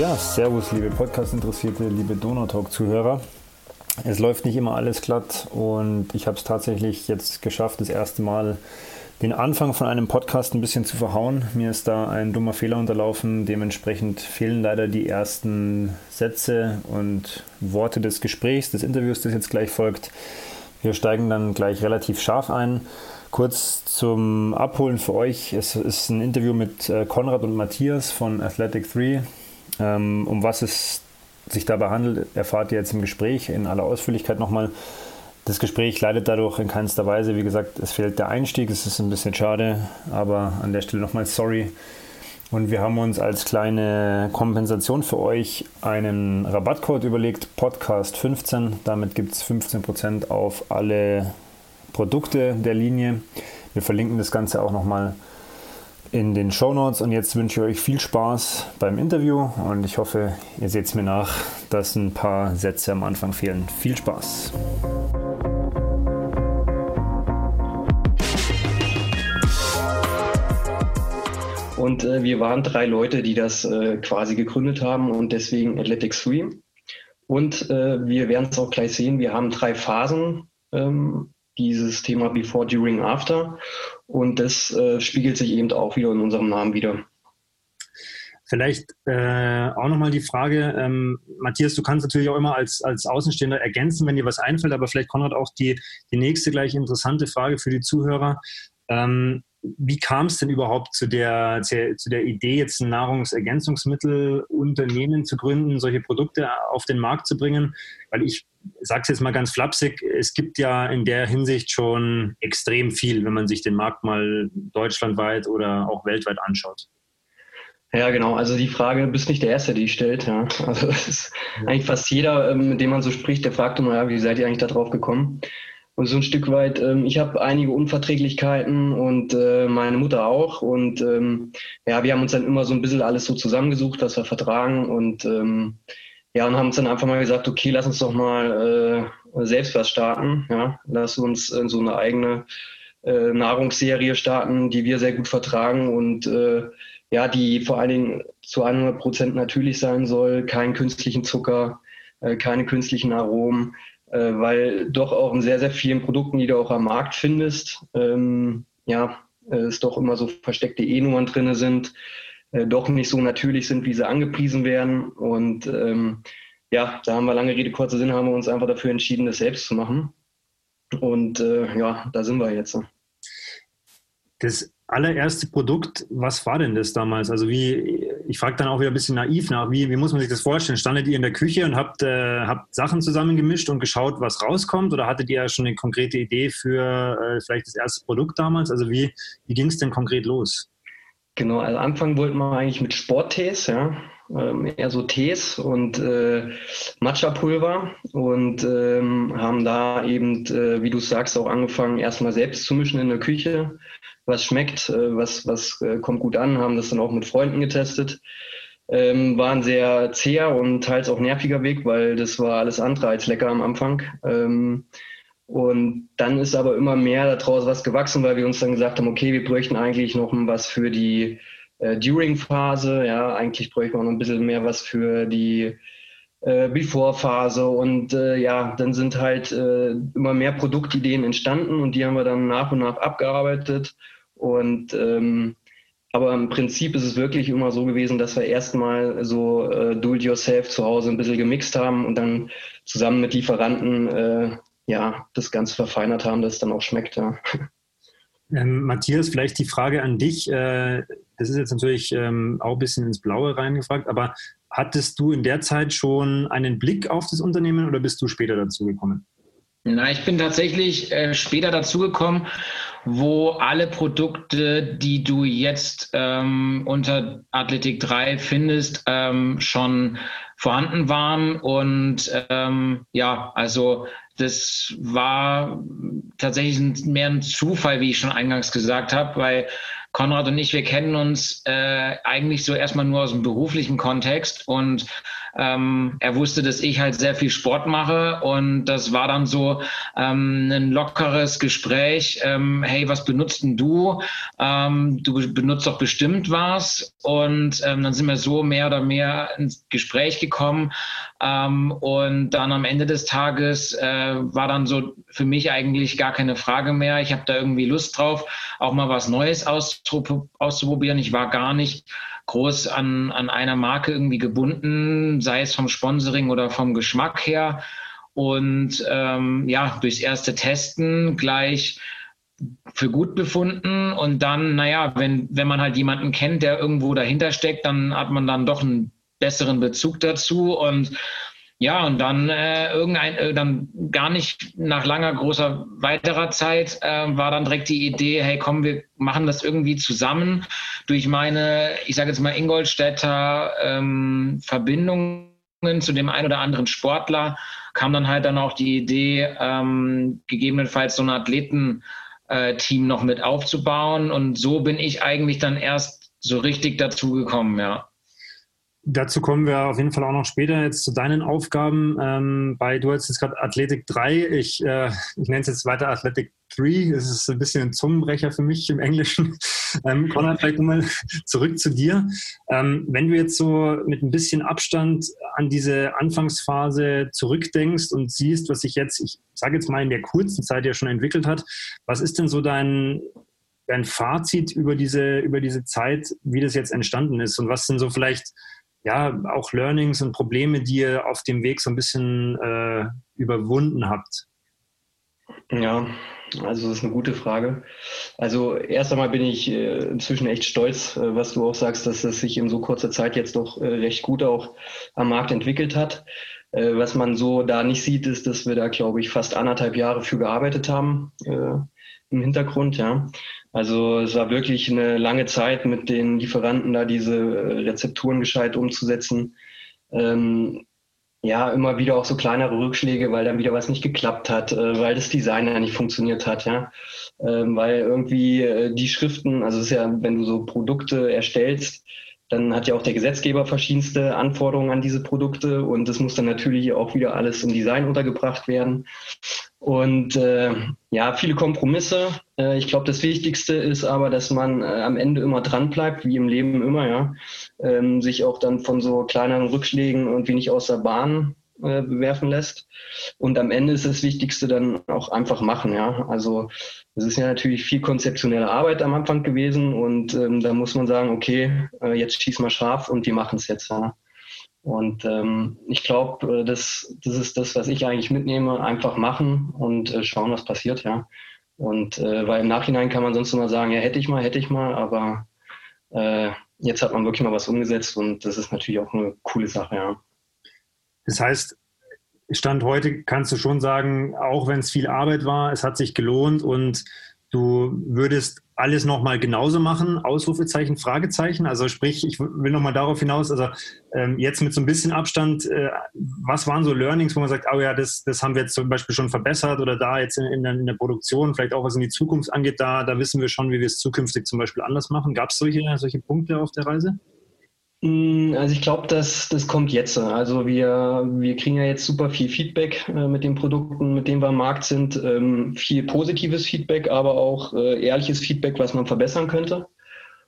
Ja, servus, liebe Podcast-Interessierte, liebe Donautalk-Zuhörer. Es läuft nicht immer alles glatt und ich habe es tatsächlich jetzt geschafft, das erste Mal den Anfang von einem Podcast ein bisschen zu verhauen. Mir ist da ein dummer Fehler unterlaufen. Dementsprechend fehlen leider die ersten Sätze und Worte des Gesprächs, des Interviews, das jetzt gleich folgt. Wir steigen dann gleich relativ scharf ein. Kurz zum Abholen für euch. Es ist ein Interview mit äh, Konrad und Matthias von Athletic 3. Ähm, um was es sich dabei handelt, erfahrt ihr jetzt im Gespräch in aller Ausführlichkeit nochmal. Das Gespräch leidet dadurch in keinster Weise. Wie gesagt, es fehlt der Einstieg, es ist ein bisschen schade, aber an der Stelle nochmal sorry. Und wir haben uns als kleine Kompensation für euch einen Rabattcode überlegt, Podcast15. Damit gibt es 15% auf alle Produkte der Linie. Wir verlinken das Ganze auch nochmal in den Show Notes und jetzt wünsche ich euch viel Spaß beim Interview und ich hoffe, ihr seht es mir nach, dass ein paar Sätze am Anfang fehlen. Viel Spaß! Und äh, wir waren drei Leute, die das äh, quasi gegründet haben und deswegen Athletics 3. Und äh, wir werden es auch gleich sehen, wir haben drei Phasen ähm, dieses Thema Before, During, After. Und das äh, spiegelt sich eben auch wieder in unserem Namen wieder. Vielleicht äh, auch nochmal die Frage, ähm, Matthias, du kannst natürlich auch immer als, als Außenstehender ergänzen, wenn dir was einfällt, aber vielleicht Konrad auch die, die nächste gleich interessante Frage für die Zuhörer. Ähm, wie kam es denn überhaupt zu der, zu der Idee, jetzt ein Nahrungsergänzungsmittelunternehmen zu gründen, solche Produkte auf den Markt zu bringen? Weil ich sage es jetzt mal ganz flapsig, es gibt ja in der Hinsicht schon extrem viel, wenn man sich den Markt mal deutschlandweit oder auch weltweit anschaut. Ja, genau. Also die Frage, bist nicht der Erste, die ich stellt. Ja. Also das ist eigentlich fast jeder, ähm, mit dem man so spricht, der fragt immer, ja, wie seid ihr eigentlich da drauf gekommen? Und so ein Stück weit, ähm, ich habe einige Unverträglichkeiten und äh, meine Mutter auch. Und ähm, ja, wir haben uns dann immer so ein bisschen alles so zusammengesucht, was wir vertragen. Und ja, und haben uns dann einfach mal gesagt, okay, lass uns doch mal äh, selbst was starten. Ja, lass uns äh, so eine eigene äh, Nahrungsserie starten, die wir sehr gut vertragen und äh, ja, die vor allen Dingen zu 100 Prozent natürlich sein soll, keinen künstlichen Zucker, äh, keine künstlichen Aromen, äh, weil doch auch in sehr, sehr vielen Produkten, die du auch am Markt findest, ähm, ja, äh, es doch immer so versteckte E-Nummern drin sind, äh, doch nicht so natürlich sind, wie sie angepriesen werden. Und ähm, ja, da haben wir lange Rede, kurzer Sinn, haben wir uns einfach dafür entschieden, das selbst zu machen. Und äh, ja, da sind wir jetzt. Das allererste Produkt, was war denn das damals? Also wie, ich frage dann auch wieder ein bisschen naiv nach, wie, wie muss man sich das vorstellen? Standet ihr in der Küche und habt, äh, habt Sachen zusammengemischt und geschaut, was rauskommt? Oder hattet ihr ja schon eine konkrete Idee für äh, vielleicht das erste Produkt damals? Also wie, wie ging es denn konkret los? Genau, also Anfang wollten wir eigentlich mit Sporttees, ja, ähm, eher so Tees und äh, Matcha-Pulver und ähm, haben da eben, äh, wie du sagst, auch angefangen, erstmal selbst zu mischen in der Küche was schmeckt, äh, was, was äh, kommt gut an, haben das dann auch mit Freunden getestet. Ähm, war ein sehr zäher und teils auch nerviger Weg, weil das war alles andere als lecker am Anfang. Ähm, und dann ist aber immer mehr daraus was gewachsen, weil wir uns dann gesagt haben, okay, wir bräuchten eigentlich noch was für die äh, During-Phase. Ja, eigentlich bräuchten wir noch ein bisschen mehr was für die äh, Before-Phase. Und äh, ja, dann sind halt äh, immer mehr Produktideen entstanden und die haben wir dann nach und nach abgearbeitet. Und ähm, aber im Prinzip ist es wirklich immer so gewesen, dass wir erstmal so äh, do-it-yourself zu Hause ein bisschen gemixt haben und dann zusammen mit Lieferanten äh, ja das Ganze verfeinert haben, dass es dann auch schmeckt. Ja. Ähm, Matthias, vielleicht die Frage an dich. Äh, das ist jetzt natürlich ähm, auch ein bisschen ins Blaue reingefragt, aber hattest du in der Zeit schon einen Blick auf das Unternehmen oder bist du später dazu gekommen? Na, ich bin tatsächlich äh, später dazugekommen, wo alle Produkte, die du jetzt ähm, unter Athletik 3 findest, ähm, schon vorhanden waren. Und ähm, ja, also das war tatsächlich mehr ein Zufall, wie ich schon eingangs gesagt habe, weil Konrad und ich, wir kennen uns äh, eigentlich so erstmal nur aus dem beruflichen Kontext und ähm, er wusste, dass ich halt sehr viel Sport mache und das war dann so ähm, ein lockeres Gespräch. Ähm, hey, was benutzt denn du? Ähm, du benutzt doch bestimmt was. Und ähm, dann sind wir so mehr oder mehr ins Gespräch gekommen. Ähm, und dann am Ende des Tages äh, war dann so für mich eigentlich gar keine Frage mehr. Ich habe da irgendwie Lust drauf, auch mal was Neues auszuprobieren. Ich war gar nicht groß an, an einer Marke irgendwie gebunden, sei es vom Sponsoring oder vom Geschmack her. Und ähm, ja, durchs erste Testen gleich für gut befunden. Und dann, naja, wenn, wenn man halt jemanden kennt, der irgendwo dahinter steckt, dann hat man dann doch einen besseren Bezug dazu. Und ja, und dann äh, irgendein, äh, dann gar nicht nach langer, großer weiterer Zeit äh, war dann direkt die Idee, hey komm, wir machen das irgendwie zusammen. Durch meine, ich sage jetzt mal Ingolstädter ähm, Verbindungen zu dem einen oder anderen Sportler kam dann halt dann auch die Idee, ähm, gegebenenfalls so ein Athletenteam äh, noch mit aufzubauen. Und so bin ich eigentlich dann erst so richtig dazu gekommen, ja. Dazu kommen wir auf jeden Fall auch noch später jetzt zu deinen Aufgaben. Ähm, bei du hast jetzt gerade Athletik 3, ich, äh, ich nenne es jetzt weiter Athletic 3, das ist ein bisschen ein Zungenbrecher für mich im Englischen. Ähm, Konrad, vielleicht nochmal zurück zu dir. Ähm, wenn du jetzt so mit ein bisschen Abstand an diese Anfangsphase zurückdenkst und siehst, was sich jetzt, ich sage jetzt mal in der kurzen Zeit ja schon entwickelt hat, was ist denn so dein, dein Fazit über diese, über diese Zeit, wie das jetzt entstanden ist und was sind so vielleicht ja, auch Learnings und Probleme, die ihr auf dem Weg so ein bisschen äh, überwunden habt? Ja, also das ist eine gute Frage. Also erst einmal bin ich äh, inzwischen echt stolz, äh, was du auch sagst, dass es sich in so kurzer Zeit jetzt doch äh, recht gut auch am Markt entwickelt hat. Äh, was man so da nicht sieht, ist, dass wir da, glaube ich, fast anderthalb Jahre für gearbeitet haben äh, im Hintergrund, ja. Also es war wirklich eine lange Zeit mit den Lieferanten da diese äh, Rezepturen gescheit umzusetzen. Ähm, ja, immer wieder auch so kleinere Rückschläge, weil dann wieder was nicht geklappt hat, äh, weil das Design ja nicht funktioniert hat, ja. Ähm, weil irgendwie äh, die Schriften, also es ist ja, wenn du so Produkte erstellst, dann hat ja auch der Gesetzgeber verschiedenste Anforderungen an diese Produkte und das muss dann natürlich auch wieder alles im Design untergebracht werden. Und äh, ja, viele Kompromisse. Äh, ich glaube, das Wichtigste ist aber, dass man äh, am Ende immer dran bleibt, wie im Leben immer, ja. Ähm, sich auch dann von so kleineren Rückschlägen irgendwie nicht aus der Bahn äh, bewerfen lässt. Und am Ende ist das Wichtigste dann auch einfach machen, ja. Also es ist ja natürlich viel konzeptionelle Arbeit am Anfang gewesen und ähm, da muss man sagen, okay, äh, jetzt schieß mal scharf und die machen es jetzt, ja. Und ähm, ich glaube, äh, das, das ist das, was ich eigentlich mitnehme. Einfach machen und äh, schauen, was passiert, ja. Und äh, weil im Nachhinein kann man sonst immer sagen, ja, hätte ich mal, hätte ich mal, aber äh, jetzt hat man wirklich mal was umgesetzt und das ist natürlich auch eine coole Sache, ja. Das heißt, Stand heute kannst du schon sagen, auch wenn es viel Arbeit war, es hat sich gelohnt und du würdest alles nochmal genauso machen? Ausrufezeichen, Fragezeichen. Also sprich, ich will nochmal darauf hinaus, also ähm, jetzt mit so ein bisschen Abstand, äh, was waren so Learnings, wo man sagt, oh ja, das, das haben wir jetzt zum Beispiel schon verbessert oder da jetzt in, in, der, in der Produktion, vielleicht auch was in die Zukunft angeht, da, da wissen wir schon, wie wir es zukünftig zum Beispiel anders machen. Gab es solche, solche Punkte auf der Reise? Mm, also ich glaube, das, das kommt jetzt. Also wir, wir kriegen ja jetzt super viel Feedback äh, mit den Produkten, mit denen wir am Markt sind. Ähm, viel positives Feedback, aber auch äh, ehrliches Feedback, was man verbessern könnte.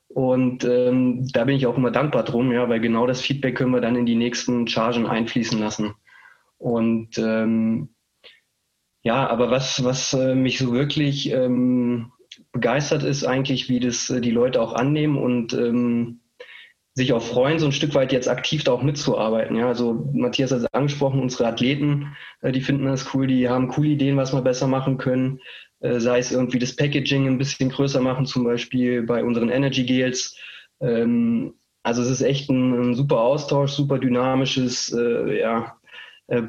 Und ähm, da bin ich auch immer dankbar drum, ja, weil genau das Feedback können wir dann in die nächsten Chargen einfließen lassen. Und ähm, ja, aber was, was äh, mich so wirklich ähm, begeistert ist eigentlich, wie das äh, die Leute auch annehmen und ähm, sich auch freuen, so ein Stück weit jetzt aktiv da auch mitzuarbeiten. Ja, also Matthias hat es angesprochen, unsere Athleten, äh, die finden das cool, die haben coole Ideen, was wir besser machen können. Äh, sei es irgendwie das Packaging ein bisschen größer machen, zum Beispiel bei unseren Energy Gels. Ähm, also es ist echt ein, super Austausch, super dynamisches äh, ja,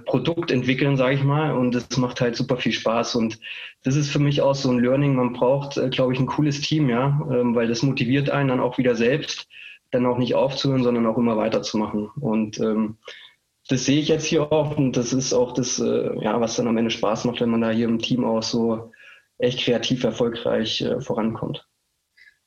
Produkt entwickeln, sage ich mal. Und es macht halt super viel Spaß. Und das ist für mich auch so ein Learning. Man braucht, glaube ich, ein cooles Team, ja, ähm, weil das motiviert einen dann auch wieder selbst dann auch nicht aufzuhören, sondern auch immer weiterzumachen. Und ähm, das sehe ich jetzt hier auch und das ist auch das, äh, ja, was dann am Ende Spaß macht, wenn man da hier im Team auch so echt kreativ erfolgreich äh, vorankommt.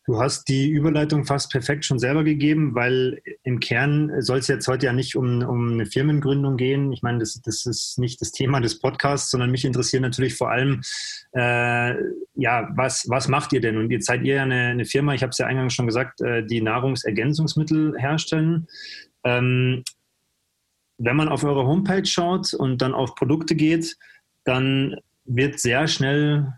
Du hast die Überleitung fast perfekt schon selber gegeben, weil im Kern soll es jetzt heute ja nicht um, um eine Firmengründung gehen. Ich meine, das, das ist nicht das Thema des Podcasts, sondern mich interessiert natürlich vor allem, äh, ja, was, was macht ihr denn? Und jetzt seid ihr ja eine, eine Firma, ich habe es ja eingangs schon gesagt, äh, die Nahrungsergänzungsmittel herstellen. Ähm, wenn man auf eure Homepage schaut und dann auf Produkte geht, dann wird sehr schnell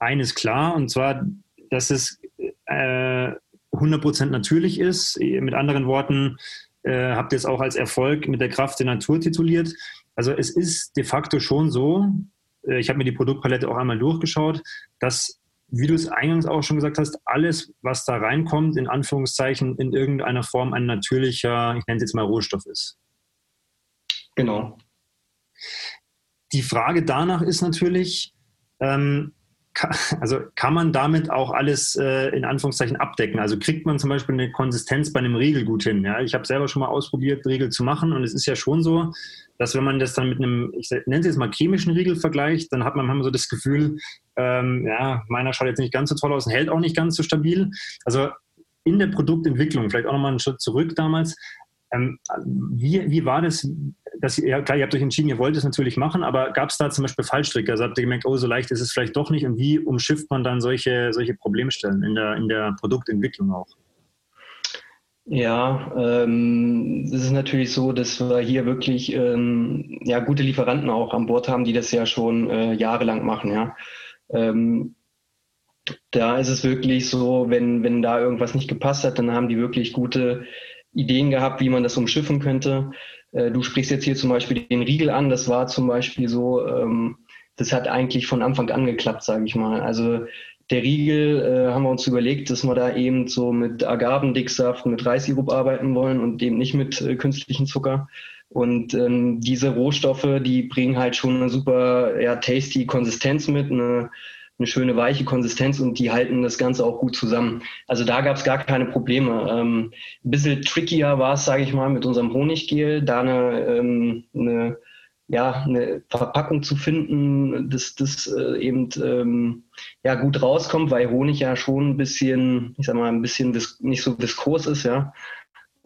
eines klar, und zwar, dass es äh, 100% natürlich ist. Mit anderen Worten, äh, habt ihr es auch als Erfolg mit der Kraft der Natur tituliert. Also es ist de facto schon so, ich habe mir die Produktpalette auch einmal durchgeschaut, dass, wie du es eingangs auch schon gesagt hast, alles, was da reinkommt, in Anführungszeichen in irgendeiner Form ein natürlicher, ich nenne es jetzt mal Rohstoff ist. Genau. Die Frage danach ist natürlich, ähm, also kann man damit auch alles äh, in Anführungszeichen abdecken? Also kriegt man zum Beispiel eine Konsistenz bei einem Riegel gut hin? Ja? Ich habe selber schon mal ausprobiert, Riegel zu machen und es ist ja schon so, dass wenn man das dann mit einem, ich nenne es jetzt mal chemischen Riegel vergleicht, dann hat man manchmal so das Gefühl, ähm, ja, meiner schaut jetzt nicht ganz so toll aus und hält auch nicht ganz so stabil. Also in der Produktentwicklung, vielleicht auch nochmal einen Schritt zurück damals, ähm, wie, wie war das? Dass ja, klar, ihr habt euch entschieden, ihr wollt es natürlich machen, aber gab es da zum Beispiel Fallstricke? Also habt ihr gemerkt, oh, so leicht ist es vielleicht doch nicht. Und wie umschifft man dann solche, solche Problemstellen in der, in der Produktentwicklung auch? Ja, ähm, es ist natürlich so, dass wir hier wirklich ähm, ja, gute Lieferanten auch an Bord haben, die das ja schon äh, jahrelang machen. Ja. Ähm, da ist es wirklich so, wenn, wenn da irgendwas nicht gepasst hat, dann haben die wirklich gute Ideen gehabt, wie man das umschiffen könnte. Äh, du sprichst jetzt hier zum Beispiel den Riegel an. Das war zum Beispiel so, ähm, das hat eigentlich von Anfang an geklappt, sage ich mal. Also der Riegel äh, haben wir uns überlegt, dass wir da eben so mit Agavendicksaft, mit Reissirup arbeiten wollen und eben nicht mit äh, künstlichem Zucker. Und ähm, diese Rohstoffe, die bringen halt schon eine super ja, tasty Konsistenz mit, eine eine schöne weiche Konsistenz und die halten das Ganze auch gut zusammen. Also da gab es gar keine Probleme. Ähm, ein bisschen trickier war es, sage ich mal, mit unserem Honiggel, da eine, ähm, eine, ja, eine Verpackung zu finden, dass das äh, eben ähm, ja, gut rauskommt, weil Honig ja schon ein bisschen, ich sag mal, ein bisschen nicht so viskos ist, ja.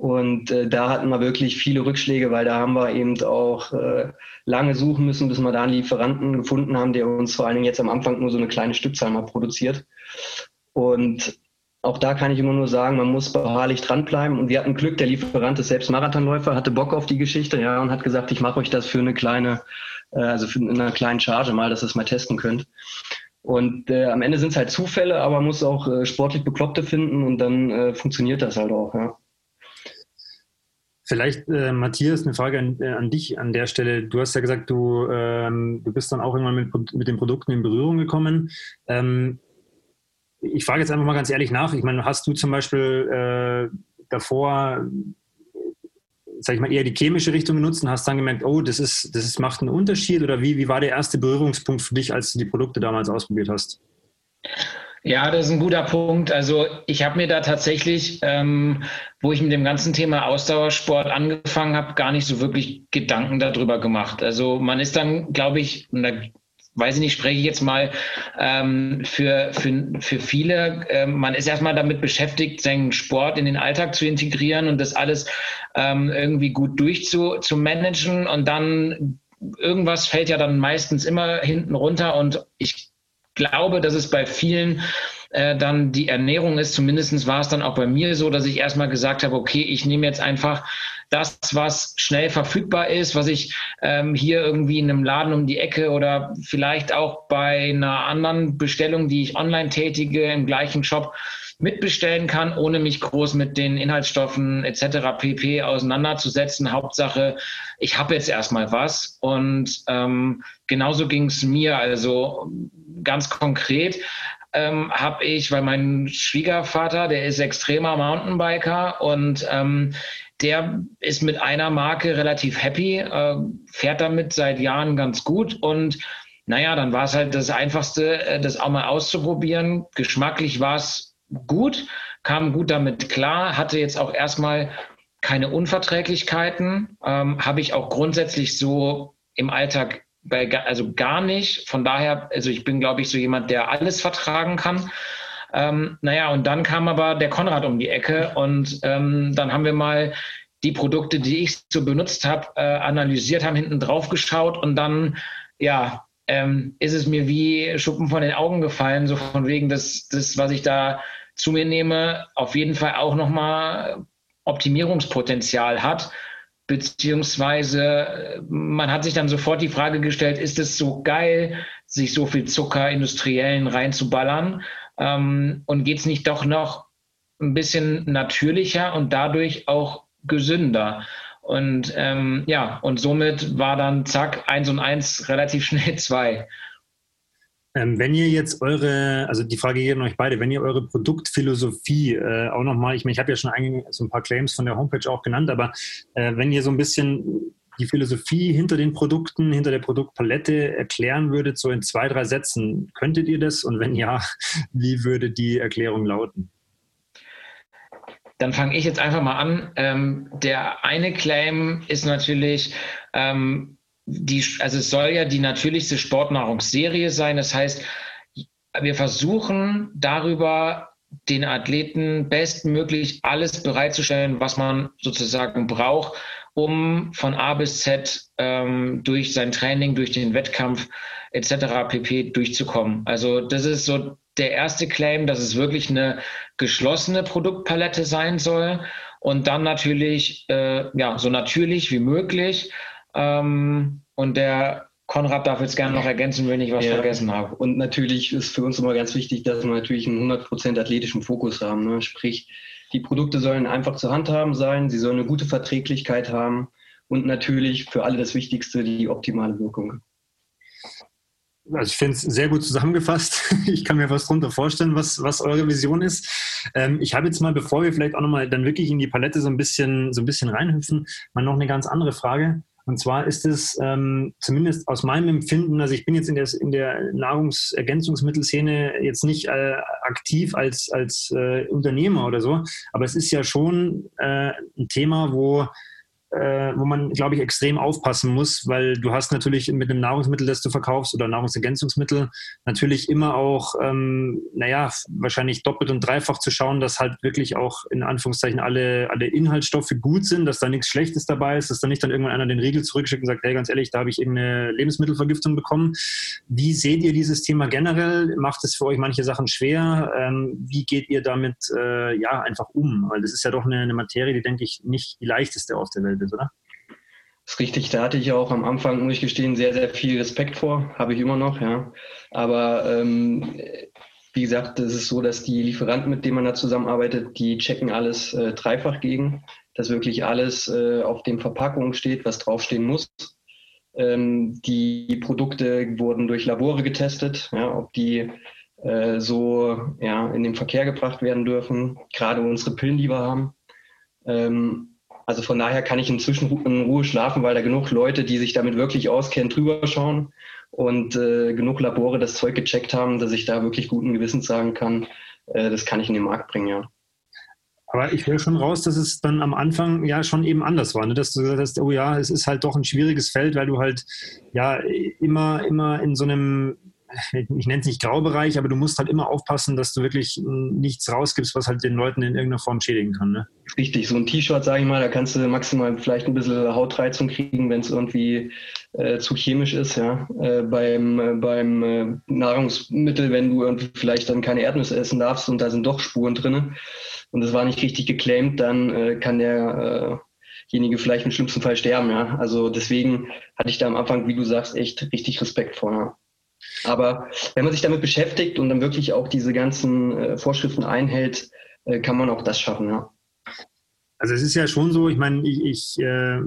Und äh, da hatten wir wirklich viele Rückschläge, weil da haben wir eben auch äh, lange suchen müssen, bis wir da einen Lieferanten gefunden haben, der uns vor allen Dingen jetzt am Anfang nur so eine kleine Stückzahl mal produziert. Und auch da kann ich immer nur sagen, man muss beharrlich dranbleiben. Und wir hatten Glück, der Lieferant ist selbst Marathonläufer, hatte Bock auf die Geschichte, ja, und hat gesagt, ich mache euch das für eine kleine, äh, also für eine kleine Charge mal, dass ihr es mal testen könnt. Und äh, am Ende sind es halt Zufälle, aber man muss auch äh, sportlich Bekloppte finden und dann äh, funktioniert das halt auch, ja. Vielleicht, äh, Matthias, eine Frage an, äh, an, dich an der Stelle. Du hast ja gesagt, du, ähm, du bist dann auch irgendwann mit, mit den Produkten in Berührung gekommen. Ähm, ich frage jetzt einfach mal ganz ehrlich nach. Ich meine, hast du zum Beispiel äh, davor, sag ich mal, eher die chemische Richtung genutzt und hast dann gemerkt, oh, das ist, das ist, macht einen Unterschied? Oder wie, wie war der erste Berührungspunkt für dich, als du die Produkte damals ausprobiert hast? Ja, das ist ein guter Punkt. Also ich habe mir da tatsächlich, ähm, wo ich mit dem ganzen Thema Ausdauersport angefangen habe, gar nicht so wirklich Gedanken darüber gemacht. Also man ist dann, glaube ich, und da weiß ich nicht, spreche ich jetzt mal ähm, für, für, für viele, ähm, man ist erstmal damit beschäftigt, seinen Sport in den Alltag zu integrieren und das alles ähm, irgendwie gut durchzumanagen und dann irgendwas fällt ja dann meistens immer hinten runter und ich glaube, dass es bei vielen äh, dann die Ernährung ist. Zumindest war es dann auch bei mir so, dass ich erstmal gesagt habe, okay, ich nehme jetzt einfach das, was schnell verfügbar ist, was ich ähm, hier irgendwie in einem Laden um die Ecke oder vielleicht auch bei einer anderen Bestellung, die ich online tätige, im gleichen Shop mitbestellen kann, ohne mich groß mit den Inhaltsstoffen etc. pp. auseinanderzusetzen. Hauptsache, ich habe jetzt erstmal was. Und ähm, genauso ging es mir. Also ganz konkret ähm, habe ich, weil mein Schwiegervater, der ist extremer Mountainbiker und ähm, der ist mit einer Marke relativ happy, äh, fährt damit seit Jahren ganz gut und naja, dann war es halt das Einfachste, äh, das auch mal auszuprobieren. Geschmacklich war es gut, kam gut damit klar, hatte jetzt auch erstmal keine Unverträglichkeiten, ähm, habe ich auch grundsätzlich so im Alltag bei, also gar nicht. Von daher, also ich bin, glaube ich, so jemand, der alles vertragen kann. Ähm, naja, und dann kam aber der Konrad um die Ecke und ähm, dann haben wir mal die Produkte, die ich so benutzt habe, äh, analysiert, haben hinten drauf geschaut und dann, ja, ähm, ist es mir wie Schuppen von den Augen gefallen, so von wegen, dass das, was ich da zu mir nehme, auf jeden Fall auch nochmal Optimierungspotenzial hat. Beziehungsweise man hat sich dann sofort die Frage gestellt, ist es so geil, sich so viel Zucker industriellen reinzuballern? Ähm, und geht es nicht doch noch ein bisschen natürlicher und dadurch auch gesünder? Und ähm, ja, und somit war dann zack, eins und eins relativ schnell zwei. Ähm, wenn ihr jetzt eure, also die Frage geht an euch beide, wenn ihr eure Produktphilosophie äh, auch nochmal, ich meine, ich habe ja schon ein, so ein paar Claims von der Homepage auch genannt, aber äh, wenn ihr so ein bisschen die Philosophie hinter den Produkten, hinter der Produktpalette erklären würdet, so in zwei, drei Sätzen, könntet ihr das? Und wenn ja, wie würde die Erklärung lauten? Dann fange ich jetzt einfach mal an. Ähm, der eine Claim ist natürlich, ähm, die, also es soll ja die natürlichste Sportnahrungsserie sein. Das heißt, wir versuchen darüber den Athleten bestmöglich alles bereitzustellen, was man sozusagen braucht, um von A bis Z ähm, durch sein Training, durch den Wettkampf etc. pp. durchzukommen. Also das ist so der erste Claim, dass es wirklich eine geschlossene Produktpalette sein soll und dann natürlich äh, ja so natürlich wie möglich ähm, und der Konrad darf jetzt gerne noch ergänzen, wenn ich was ja. vergessen habe. Und natürlich ist für uns immer ganz wichtig, dass wir natürlich einen 100% athletischen Fokus haben. Ne? Sprich, die Produkte sollen einfach zu handhaben sein, sie sollen eine gute Verträglichkeit haben und natürlich für alle das Wichtigste, die optimale Wirkung. Also ich finde es sehr gut zusammengefasst. Ich kann mir was darunter vorstellen, was, was eure Vision ist. Ähm, ich habe jetzt mal, bevor wir vielleicht auch nochmal dann wirklich in die Palette so ein bisschen, so ein bisschen reinhüpfen, mal noch eine ganz andere Frage. Und zwar ist es ähm, zumindest aus meinem Empfinden, also ich bin jetzt in der, in der Nahrungsergänzungsmittelszene jetzt nicht äh, aktiv als, als äh, Unternehmer oder so, aber es ist ja schon äh, ein Thema, wo äh, wo man, glaube ich, extrem aufpassen muss, weil du hast natürlich mit einem Nahrungsmittel, das du verkaufst oder Nahrungsergänzungsmittel, natürlich immer auch, ähm, naja, wahrscheinlich doppelt und dreifach zu schauen, dass halt wirklich auch in Anführungszeichen alle, alle Inhaltsstoffe gut sind, dass da nichts Schlechtes dabei ist, dass da nicht dann irgendwann einer den Riegel zurückschickt und sagt, hey, ganz ehrlich, da habe ich irgendeine Lebensmittelvergiftung bekommen. Wie seht ihr dieses Thema generell? Macht es für euch manche Sachen schwer? Ähm, wie geht ihr damit äh, ja einfach um? Weil das ist ja doch eine, eine Materie, die, denke ich, nicht die leichteste auf der Welt ist, oder? Das ist richtig, da hatte ich auch am Anfang, muss ich gestehen, sehr, sehr viel Respekt vor, habe ich immer noch, ja. Aber ähm, wie gesagt, es ist so, dass die Lieferanten, mit denen man da zusammenarbeitet, die checken alles äh, dreifach gegen, dass wirklich alles äh, auf den Verpackungen steht, was draufstehen muss. Ähm, die Produkte wurden durch Labore getestet, ja, ob die äh, so ja, in den Verkehr gebracht werden dürfen, gerade unsere Pillen, die wir haben. Ähm, also von daher kann ich inzwischen in Ruhe schlafen, weil da genug Leute, die sich damit wirklich auskennen, drüber schauen und äh, genug Labore das Zeug gecheckt haben, dass ich da wirklich guten Gewissens sagen kann, äh, das kann ich in den Markt bringen, ja. Aber ich höre schon raus, dass es dann am Anfang ja schon eben anders war, ne? dass du gesagt hast, oh ja, es ist halt doch ein schwieriges Feld, weil du halt ja immer, immer in so einem ich nenne es nicht Graubereich, aber du musst halt immer aufpassen, dass du wirklich nichts rausgibst, was halt den Leuten in irgendeiner Form schädigen kann. Ne? Richtig, so ein T-Shirt, sage ich mal, da kannst du maximal vielleicht ein bisschen Hautreizung kriegen, wenn es irgendwie äh, zu chemisch ist. Ja? Äh, beim äh, beim Nahrungsmittel, wenn du irgendwie vielleicht dann keine Erdnüsse essen darfst und da sind doch Spuren drin und das war nicht richtig geclaimed, dann äh, kann der derjenige äh, vielleicht im schlimmsten Fall sterben. Ja? Also deswegen hatte ich da am Anfang, wie du sagst, echt richtig Respekt vor. Ja? Aber wenn man sich damit beschäftigt und dann wirklich auch diese ganzen äh, Vorschriften einhält, kann man auch das schaffen, ja. Also es ist ja schon so, ich meine, ich, ich äh,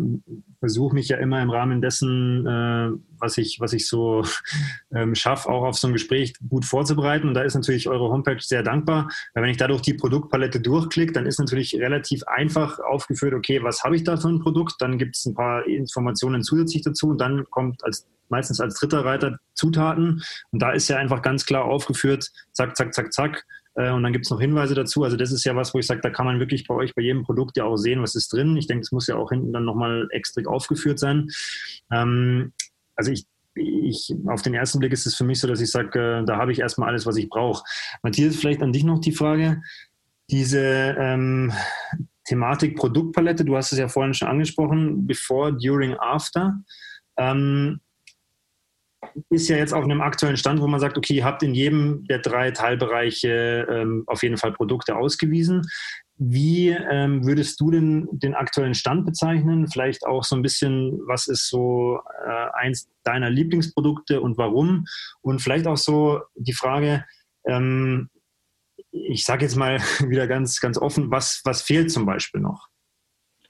versuche mich ja immer im Rahmen dessen, äh, was, ich, was ich so ähm, schaffe, auch auf so ein Gespräch gut vorzubereiten. Und da ist natürlich eure Homepage sehr dankbar, weil wenn ich dadurch die Produktpalette durchklicke, dann ist natürlich relativ einfach aufgeführt, okay, was habe ich da für ein Produkt? Dann gibt es ein paar Informationen zusätzlich dazu und dann kommt als meistens als dritter Reiter Zutaten. Und da ist ja einfach ganz klar aufgeführt, zack, zack, zack, zack, äh, und dann gibt es noch Hinweise dazu. Also das ist ja was, wo ich sage, da kann man wirklich bei euch bei jedem Produkt ja auch sehen, was ist drin. Ich denke, es muss ja auch hinten dann nochmal extra aufgeführt sein. Ähm, also ich ich, auf den ersten Blick ist es für mich so, dass ich sage, äh, da habe ich erstmal alles, was ich brauche. Matthias, vielleicht an dich noch die Frage. Diese ähm, Thematik Produktpalette, du hast es ja vorhin schon angesprochen, before, during, after. Ähm, ist ja jetzt auf einem aktuellen Stand, wo man sagt, okay, ihr habt in jedem der drei Teilbereiche ähm, auf jeden Fall Produkte ausgewiesen. Wie ähm, würdest du denn den aktuellen Stand bezeichnen? Vielleicht auch so ein bisschen, was ist so äh, eins deiner Lieblingsprodukte und warum? Und vielleicht auch so die Frage, ähm, ich sage jetzt mal wieder ganz, ganz offen, was, was fehlt zum Beispiel noch?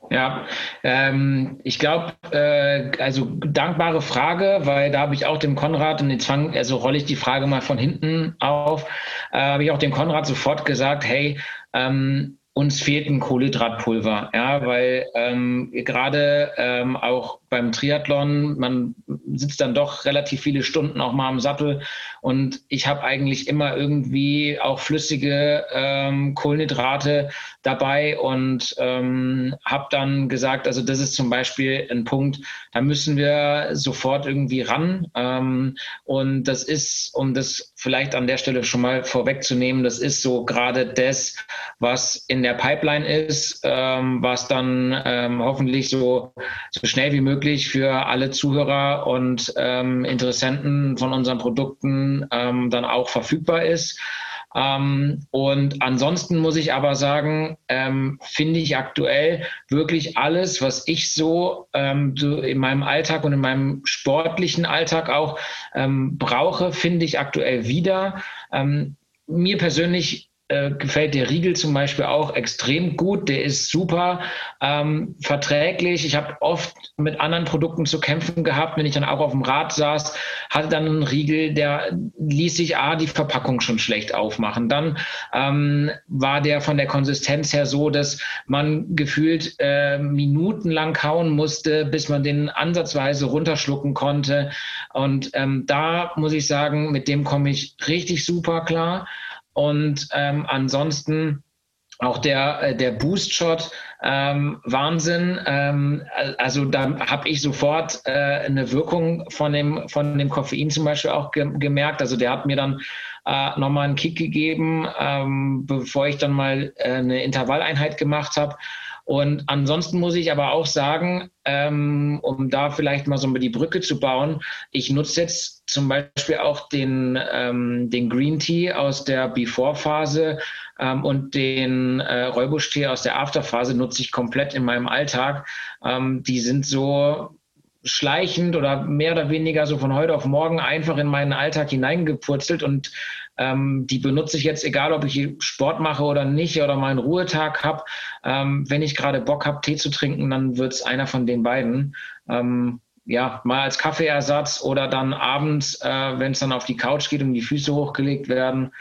Ja, ähm, ich glaube, äh, also dankbare Frage, weil da habe ich auch dem Konrad und den Zwang, also rolle ich die Frage mal von hinten auf, äh, habe ich auch dem Konrad sofort gesagt, hey, ähm, uns fehlt ein Kohlenhydratpulver, ja, weil ähm, gerade ähm, auch beim Triathlon, man sitzt dann doch relativ viele Stunden auch mal am Sattel und ich habe eigentlich immer irgendwie auch flüssige ähm, Kohlenhydrate dabei und ähm, habe dann gesagt, also das ist zum Beispiel ein Punkt, da müssen wir sofort irgendwie ran ähm, und das ist, um das vielleicht an der Stelle schon mal vorwegzunehmen, das ist so gerade das, was in der Pipeline ist, ähm, was dann ähm, hoffentlich so, so schnell wie möglich für alle Zuhörer und ähm, Interessenten von unseren Produkten ähm, dann auch verfügbar ist. Ähm, und ansonsten muss ich aber sagen, ähm, finde ich aktuell wirklich alles, was ich so, ähm, so, in meinem Alltag und in meinem sportlichen Alltag auch ähm, brauche, finde ich aktuell wieder. Ähm, mir persönlich äh, gefällt der Riegel zum Beispiel auch extrem gut. Der ist super ähm, verträglich. Ich habe oft mit anderen Produkten zu kämpfen gehabt, wenn ich dann auch auf dem Rad saß, hatte dann einen Riegel, der ließ sich A, die Verpackung schon schlecht aufmachen. Dann ähm, war der von der Konsistenz her so, dass man gefühlt äh, minutenlang kauen musste, bis man den ansatzweise runterschlucken konnte. Und ähm, da muss ich sagen, mit dem komme ich richtig super klar. Und ähm, ansonsten auch der, äh, der Boost-Shot, ähm, Wahnsinn. Ähm, also da habe ich sofort äh, eine Wirkung von dem, von dem Koffein zum Beispiel auch ge gemerkt. Also der hat mir dann äh, nochmal einen Kick gegeben, ähm, bevor ich dann mal äh, eine Intervalleinheit gemacht habe. Und ansonsten muss ich aber auch sagen, ähm, um da vielleicht mal so die Brücke zu bauen, ich nutze jetzt zum Beispiel auch den, ähm, den Green Tea aus der Before-Phase ähm, und den äh, Räubusch-Tee aus der After-Phase nutze ich komplett in meinem Alltag. Ähm, die sind so schleichend oder mehr oder weniger so von heute auf morgen einfach in meinen Alltag hineingepurzelt und ähm, die benutze ich jetzt, egal ob ich Sport mache oder nicht oder mal einen Ruhetag habe. Ähm, wenn ich gerade Bock habe, Tee zu trinken, dann wird es einer von den beiden. Ähm, ja, mal als Kaffeeersatz oder dann abends, äh, wenn es dann auf die Couch geht und die Füße hochgelegt werden.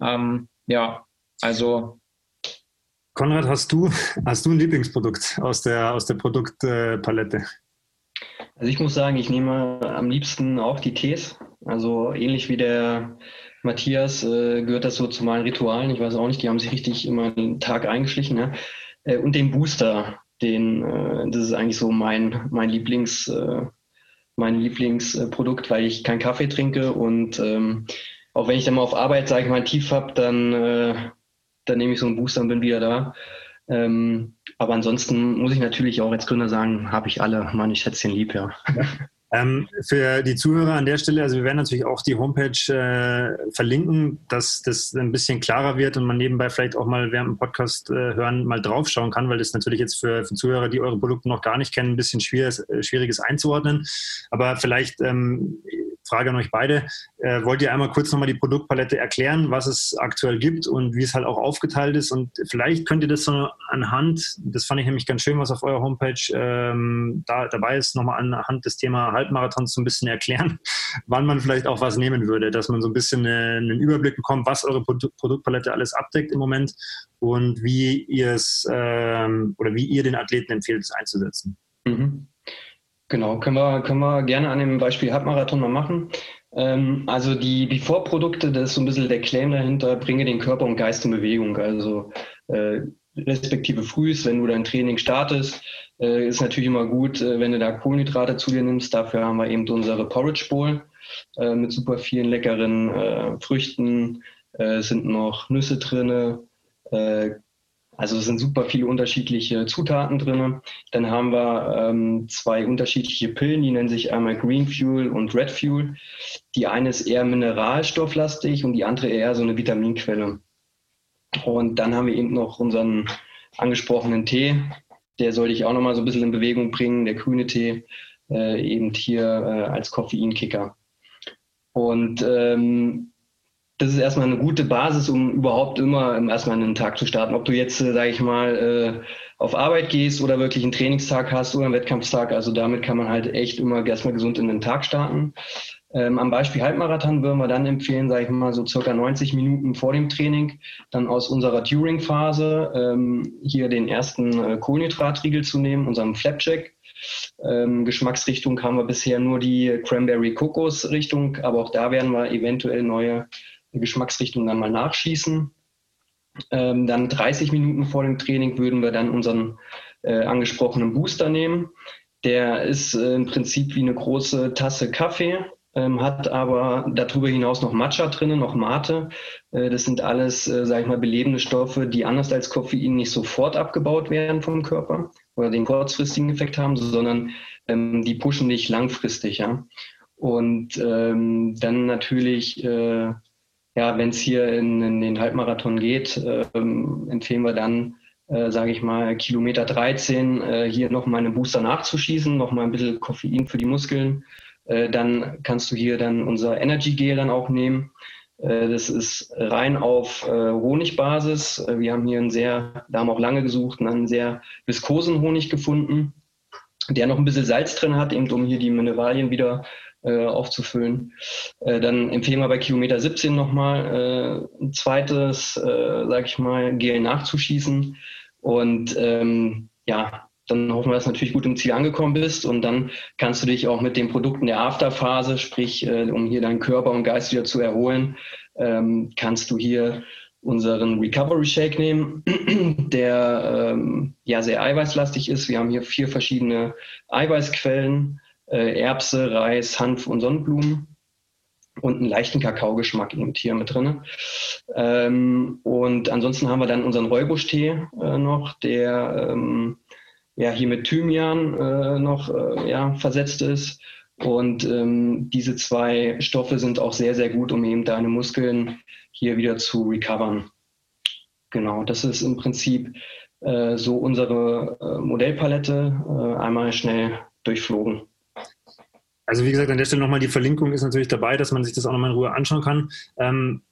Ähm, ja, also Konrad, hast du, hast du ein Lieblingsprodukt aus der, aus der Produktpalette? Also ich muss sagen, ich nehme am liebsten auch die Tees. Also ähnlich wie der Matthias äh, gehört das so zu meinen Ritualen. Ich weiß auch nicht, die haben sich richtig immer den Tag eingeschlichen. Ne? Äh, und den Booster, den, äh, das ist eigentlich so mein, mein Lieblings, äh, mein Lieblingsprodukt, weil ich keinen Kaffee trinke und ähm, auch wenn ich dann mal auf Arbeit, sage ich mal, tief habe, dann, äh, dann nehme ich so einen Booster und bin wieder da. Ähm, aber ansonsten muss ich natürlich auch als Gründer sagen, habe ich alle meine Schätzchen lieb, ja. Ähm, für die Zuhörer an der Stelle, also wir werden natürlich auch die Homepage äh, verlinken, dass das ein bisschen klarer wird und man nebenbei vielleicht auch mal während dem Podcast äh, hören mal draufschauen kann, weil das natürlich jetzt für, für, Zuhörer, die eure Produkte noch gar nicht kennen, ein bisschen schwierig, äh, schwieriges einzuordnen. Aber vielleicht ähm, Frage an euch beide. Äh, wollt ihr einmal kurz nochmal die Produktpalette erklären, was es aktuell gibt und wie es halt auch aufgeteilt ist? Und vielleicht könnt ihr das so anhand, das fand ich nämlich ganz schön, was auf eurer Homepage ähm, da, dabei ist, nochmal anhand des Thema Halbmarathons so ein bisschen erklären, wann man vielleicht auch was nehmen würde, dass man so ein bisschen eine, einen Überblick bekommt, was eure Produ Produktpalette alles abdeckt im Moment und wie ihr es ähm, oder wie ihr den Athleten empfehlt, es einzusetzen. Mhm. Genau, können wir, können wir gerne an dem Beispiel Halbmarathon mal machen. Ähm, also die Before-Produkte, das ist so ein bisschen der Claim dahinter, bringe den Körper und Geist in Bewegung. Also äh, respektive frühst, wenn du dein Training startest, äh, ist natürlich immer gut, äh, wenn du da Kohlenhydrate zu dir nimmst. Dafür haben wir eben unsere Porridge Bowl äh, mit super vielen leckeren äh, Früchten. Äh, es sind noch Nüsse drin. Also es sind super viele unterschiedliche Zutaten drin. Dann haben wir ähm, zwei unterschiedliche Pillen, die nennen sich einmal Green Fuel und Red Fuel. Die eine ist eher mineralstofflastig und die andere eher so eine Vitaminquelle. Und dann haben wir eben noch unseren angesprochenen Tee. Der soll ich auch nochmal so ein bisschen in Bewegung bringen, der grüne Tee, äh, eben hier äh, als Koffeinkicker. Und ähm, das ist erstmal eine gute Basis, um überhaupt immer erstmal einen Tag zu starten. Ob du jetzt, äh, sage ich mal, äh, auf Arbeit gehst oder wirklich einen Trainingstag hast oder einen Wettkampftag. Also damit kann man halt echt immer erstmal gesund in den Tag starten. Ähm, am Beispiel Halbmarathon würden wir dann empfehlen, sage ich mal, so circa 90 Minuten vor dem Training, dann aus unserer During-Phase ähm, hier den ersten äh, Kohlenhydratriegel zu nehmen, unserem Flapjack. Ähm, Geschmacksrichtung haben wir bisher nur die Cranberry-Kokos-Richtung, aber auch da werden wir eventuell neue Geschmacksrichtungen dann mal nachschießen. Ähm, dann 30 Minuten vor dem Training würden wir dann unseren äh, angesprochenen Booster nehmen. Der ist äh, im Prinzip wie eine große Tasse Kaffee ähm, hat aber darüber hinaus noch Matcha drin, noch Mate. Äh, das sind alles, äh, sage ich mal, belebende Stoffe, die anders als Koffein nicht sofort abgebaut werden vom Körper oder den kurzfristigen Effekt haben, sondern ähm, die pushen dich langfristig. Ja? Und ähm, dann natürlich, äh, ja, wenn es hier in, in, den Halbmarathon geht, äh, empfehlen wir dann, äh, sage ich mal, Kilometer 13 äh, hier nochmal einen Booster nachzuschießen, nochmal ein bisschen Koffein für die Muskeln äh, dann kannst du hier dann unser Energy Gel dann auch nehmen. Das ist rein auf Honigbasis. Wir haben hier einen sehr, da haben auch lange gesucht, einen sehr viskosen Honig gefunden, der noch ein bisschen Salz drin hat, eben um hier die Mineralien wieder aufzufüllen. dann empfehlen wir bei Kilometer 17 nochmal ein zweites, sag ich mal, Gel nachzuschießen. Und ähm, ja, dann hoffen wir, dass du natürlich gut im Ziel angekommen bist und dann kannst du dich auch mit den Produkten der Afterphase, sprich, äh, um hier deinen Körper und Geist wieder zu erholen, ähm, kannst du hier unseren Recovery Shake nehmen, der ähm, ja sehr eiweißlastig ist. Wir haben hier vier verschiedene Eiweißquellen, äh, Erbse, Reis, Hanf und Sonnenblumen und einen leichten Kakaogeschmack eben hier mit drin. Ähm, und ansonsten haben wir dann unseren Räubusch-Tee äh, noch, der ähm, ja, hier mit Thymian äh, noch äh, ja, versetzt ist. Und ähm, diese zwei Stoffe sind auch sehr, sehr gut, um eben deine Muskeln hier wieder zu recovern. Genau, das ist im Prinzip äh, so unsere äh, Modellpalette äh, einmal schnell durchflogen. Also wie gesagt, an der Stelle nochmal die Verlinkung ist natürlich dabei, dass man sich das auch nochmal in Ruhe anschauen kann. Ähm,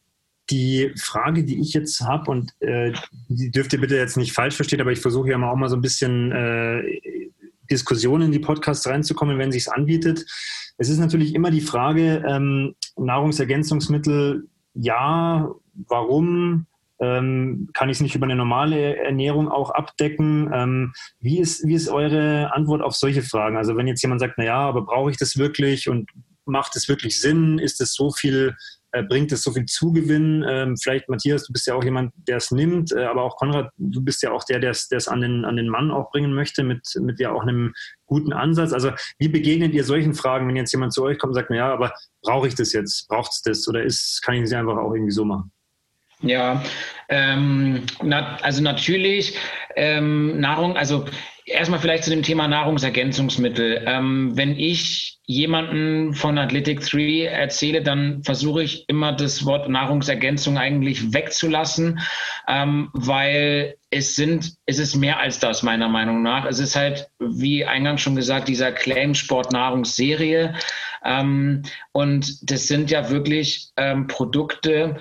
die Frage, die ich jetzt habe, und äh, die dürft ihr bitte jetzt nicht falsch verstehen, aber ich versuche ja mal auch mal so ein bisschen äh, Diskussionen in die Podcasts reinzukommen, wenn sich anbietet. Es ist natürlich immer die Frage, ähm, Nahrungsergänzungsmittel, ja, warum? Ähm, kann ich es nicht über eine normale Ernährung auch abdecken? Ähm, wie, ist, wie ist eure Antwort auf solche Fragen? Also wenn jetzt jemand sagt, na ja, aber brauche ich das wirklich und macht es wirklich Sinn? Ist es so viel äh, bringt es so viel Zugewinn. Ähm, vielleicht, Matthias, du bist ja auch jemand, der es nimmt, äh, aber auch Konrad, du bist ja auch der, der es an den, an den Mann auch bringen möchte, mit, mit ja auch einem guten Ansatz. Also wie begegnet ihr solchen Fragen, wenn jetzt jemand zu euch kommt und sagt, naja, aber brauche ich das jetzt? Braucht es das? Oder ist, kann ich es einfach auch irgendwie so machen? Ja, ähm, na, also natürlich ähm, Nahrung, also erstmal vielleicht zu dem Thema Nahrungsergänzungsmittel. Ähm, wenn ich jemanden von Athletic 3 erzähle, dann versuche ich immer das Wort Nahrungsergänzung eigentlich wegzulassen, ähm, weil es sind, es ist mehr als das meiner Meinung nach. Es ist halt, wie eingangs schon gesagt, dieser Claim Sport Nahrungsserie. Ähm, und das sind ja wirklich ähm, Produkte,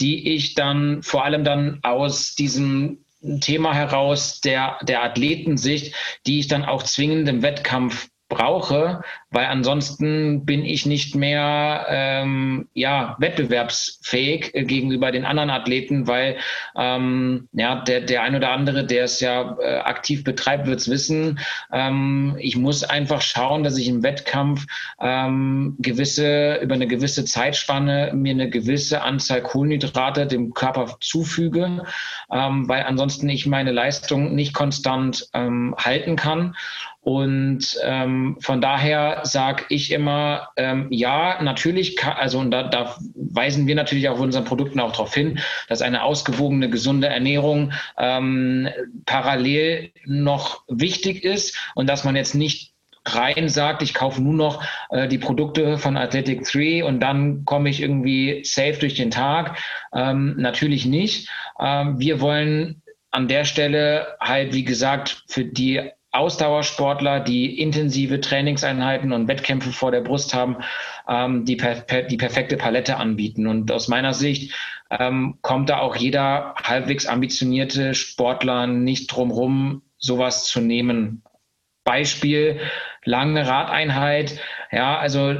die ich dann vor allem dann aus diesem Thema heraus der, der Athletensicht, die ich dann auch zwingend im Wettkampf brauche, weil ansonsten bin ich nicht mehr ähm, ja, wettbewerbsfähig äh, gegenüber den anderen Athleten, weil ähm, ja, der, der ein oder andere, der es ja äh, aktiv betreibt, wird es wissen. Ähm, ich muss einfach schauen, dass ich im Wettkampf ähm, gewisse, über eine gewisse Zeitspanne mir eine gewisse Anzahl Kohlenhydrate dem Körper zufüge, ähm, weil ansonsten ich meine Leistung nicht konstant ähm, halten kann. Und ähm, von daher sage ich immer, ähm, ja, natürlich, kann, also und da, da weisen wir natürlich auf unseren Produkten auch darauf hin, dass eine ausgewogene, gesunde Ernährung ähm, parallel noch wichtig ist und dass man jetzt nicht rein sagt, ich kaufe nur noch äh, die Produkte von Athletic 3 und dann komme ich irgendwie safe durch den Tag. Ähm, natürlich nicht. Ähm, wir wollen an der Stelle halt, wie gesagt, für die Ausdauersportler, die intensive Trainingseinheiten und Wettkämpfe vor der Brust haben, ähm, die, per, die perfekte Palette anbieten. Und aus meiner Sicht ähm, kommt da auch jeder halbwegs ambitionierte Sportler nicht drum rum, sowas zu nehmen. Beispiel, lange Radeinheit. Ja, also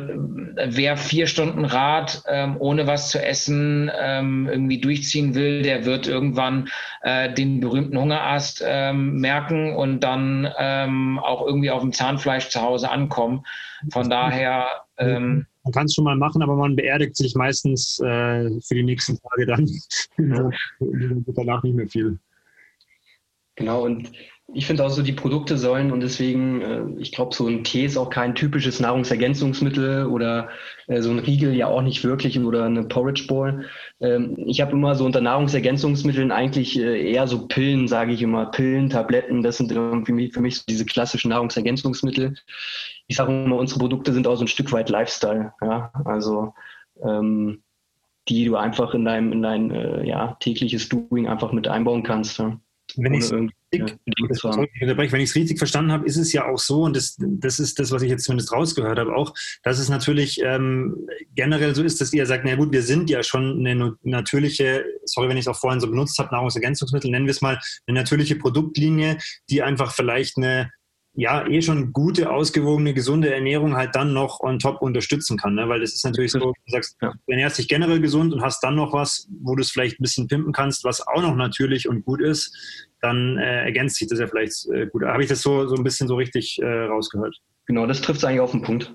wer vier Stunden Rad ähm, ohne was zu essen ähm, irgendwie durchziehen will, der wird irgendwann äh, den berühmten Hungerast ähm, merken und dann ähm, auch irgendwie auf dem Zahnfleisch zu Hause ankommen. Von daher. Ähm, man kann es schon mal machen, aber man beerdigt sich meistens äh, für die nächsten Tage dann. Ja. danach nicht mehr viel. Genau, und ich finde auch so, die Produkte sollen und deswegen, äh, ich glaube, so ein Tee ist auch kein typisches Nahrungsergänzungsmittel oder äh, so ein Riegel ja auch nicht wirklich oder eine Porridge Bowl. Ähm, ich habe immer so unter Nahrungsergänzungsmitteln eigentlich äh, eher so Pillen, sage ich immer, Pillen, Tabletten, das sind irgendwie für mich so diese klassischen Nahrungsergänzungsmittel. Ich sage immer, unsere Produkte sind auch so ein Stück weit Lifestyle, ja, also ähm, die du einfach in deinem, in dein äh, ja, tägliches Doing einfach mit einbauen kannst. Ja. Wenn ich wenn ich es richtig verstanden habe, ist es ja auch so, und das, das ist das, was ich jetzt zumindest rausgehört habe, auch, dass es natürlich ähm, generell so ist, dass ihr sagt, na gut, wir sind ja schon eine natürliche, sorry, wenn ich es auch vorhin so benutzt habe, Nahrungsergänzungsmittel, nennen wir es mal, eine natürliche Produktlinie, die einfach vielleicht eine ja, eh schon gute, ausgewogene, gesunde Ernährung halt dann noch on top unterstützen kann. Ne? Weil das ist natürlich so, du sagst, ja. du ernährst dich generell gesund und hast dann noch was, wo du es vielleicht ein bisschen pimpen kannst, was auch noch natürlich und gut ist, dann äh, ergänzt sich das ja vielleicht äh, gut. Habe ich das so, so ein bisschen so richtig äh, rausgehört? Genau, das trifft es eigentlich auf den Punkt.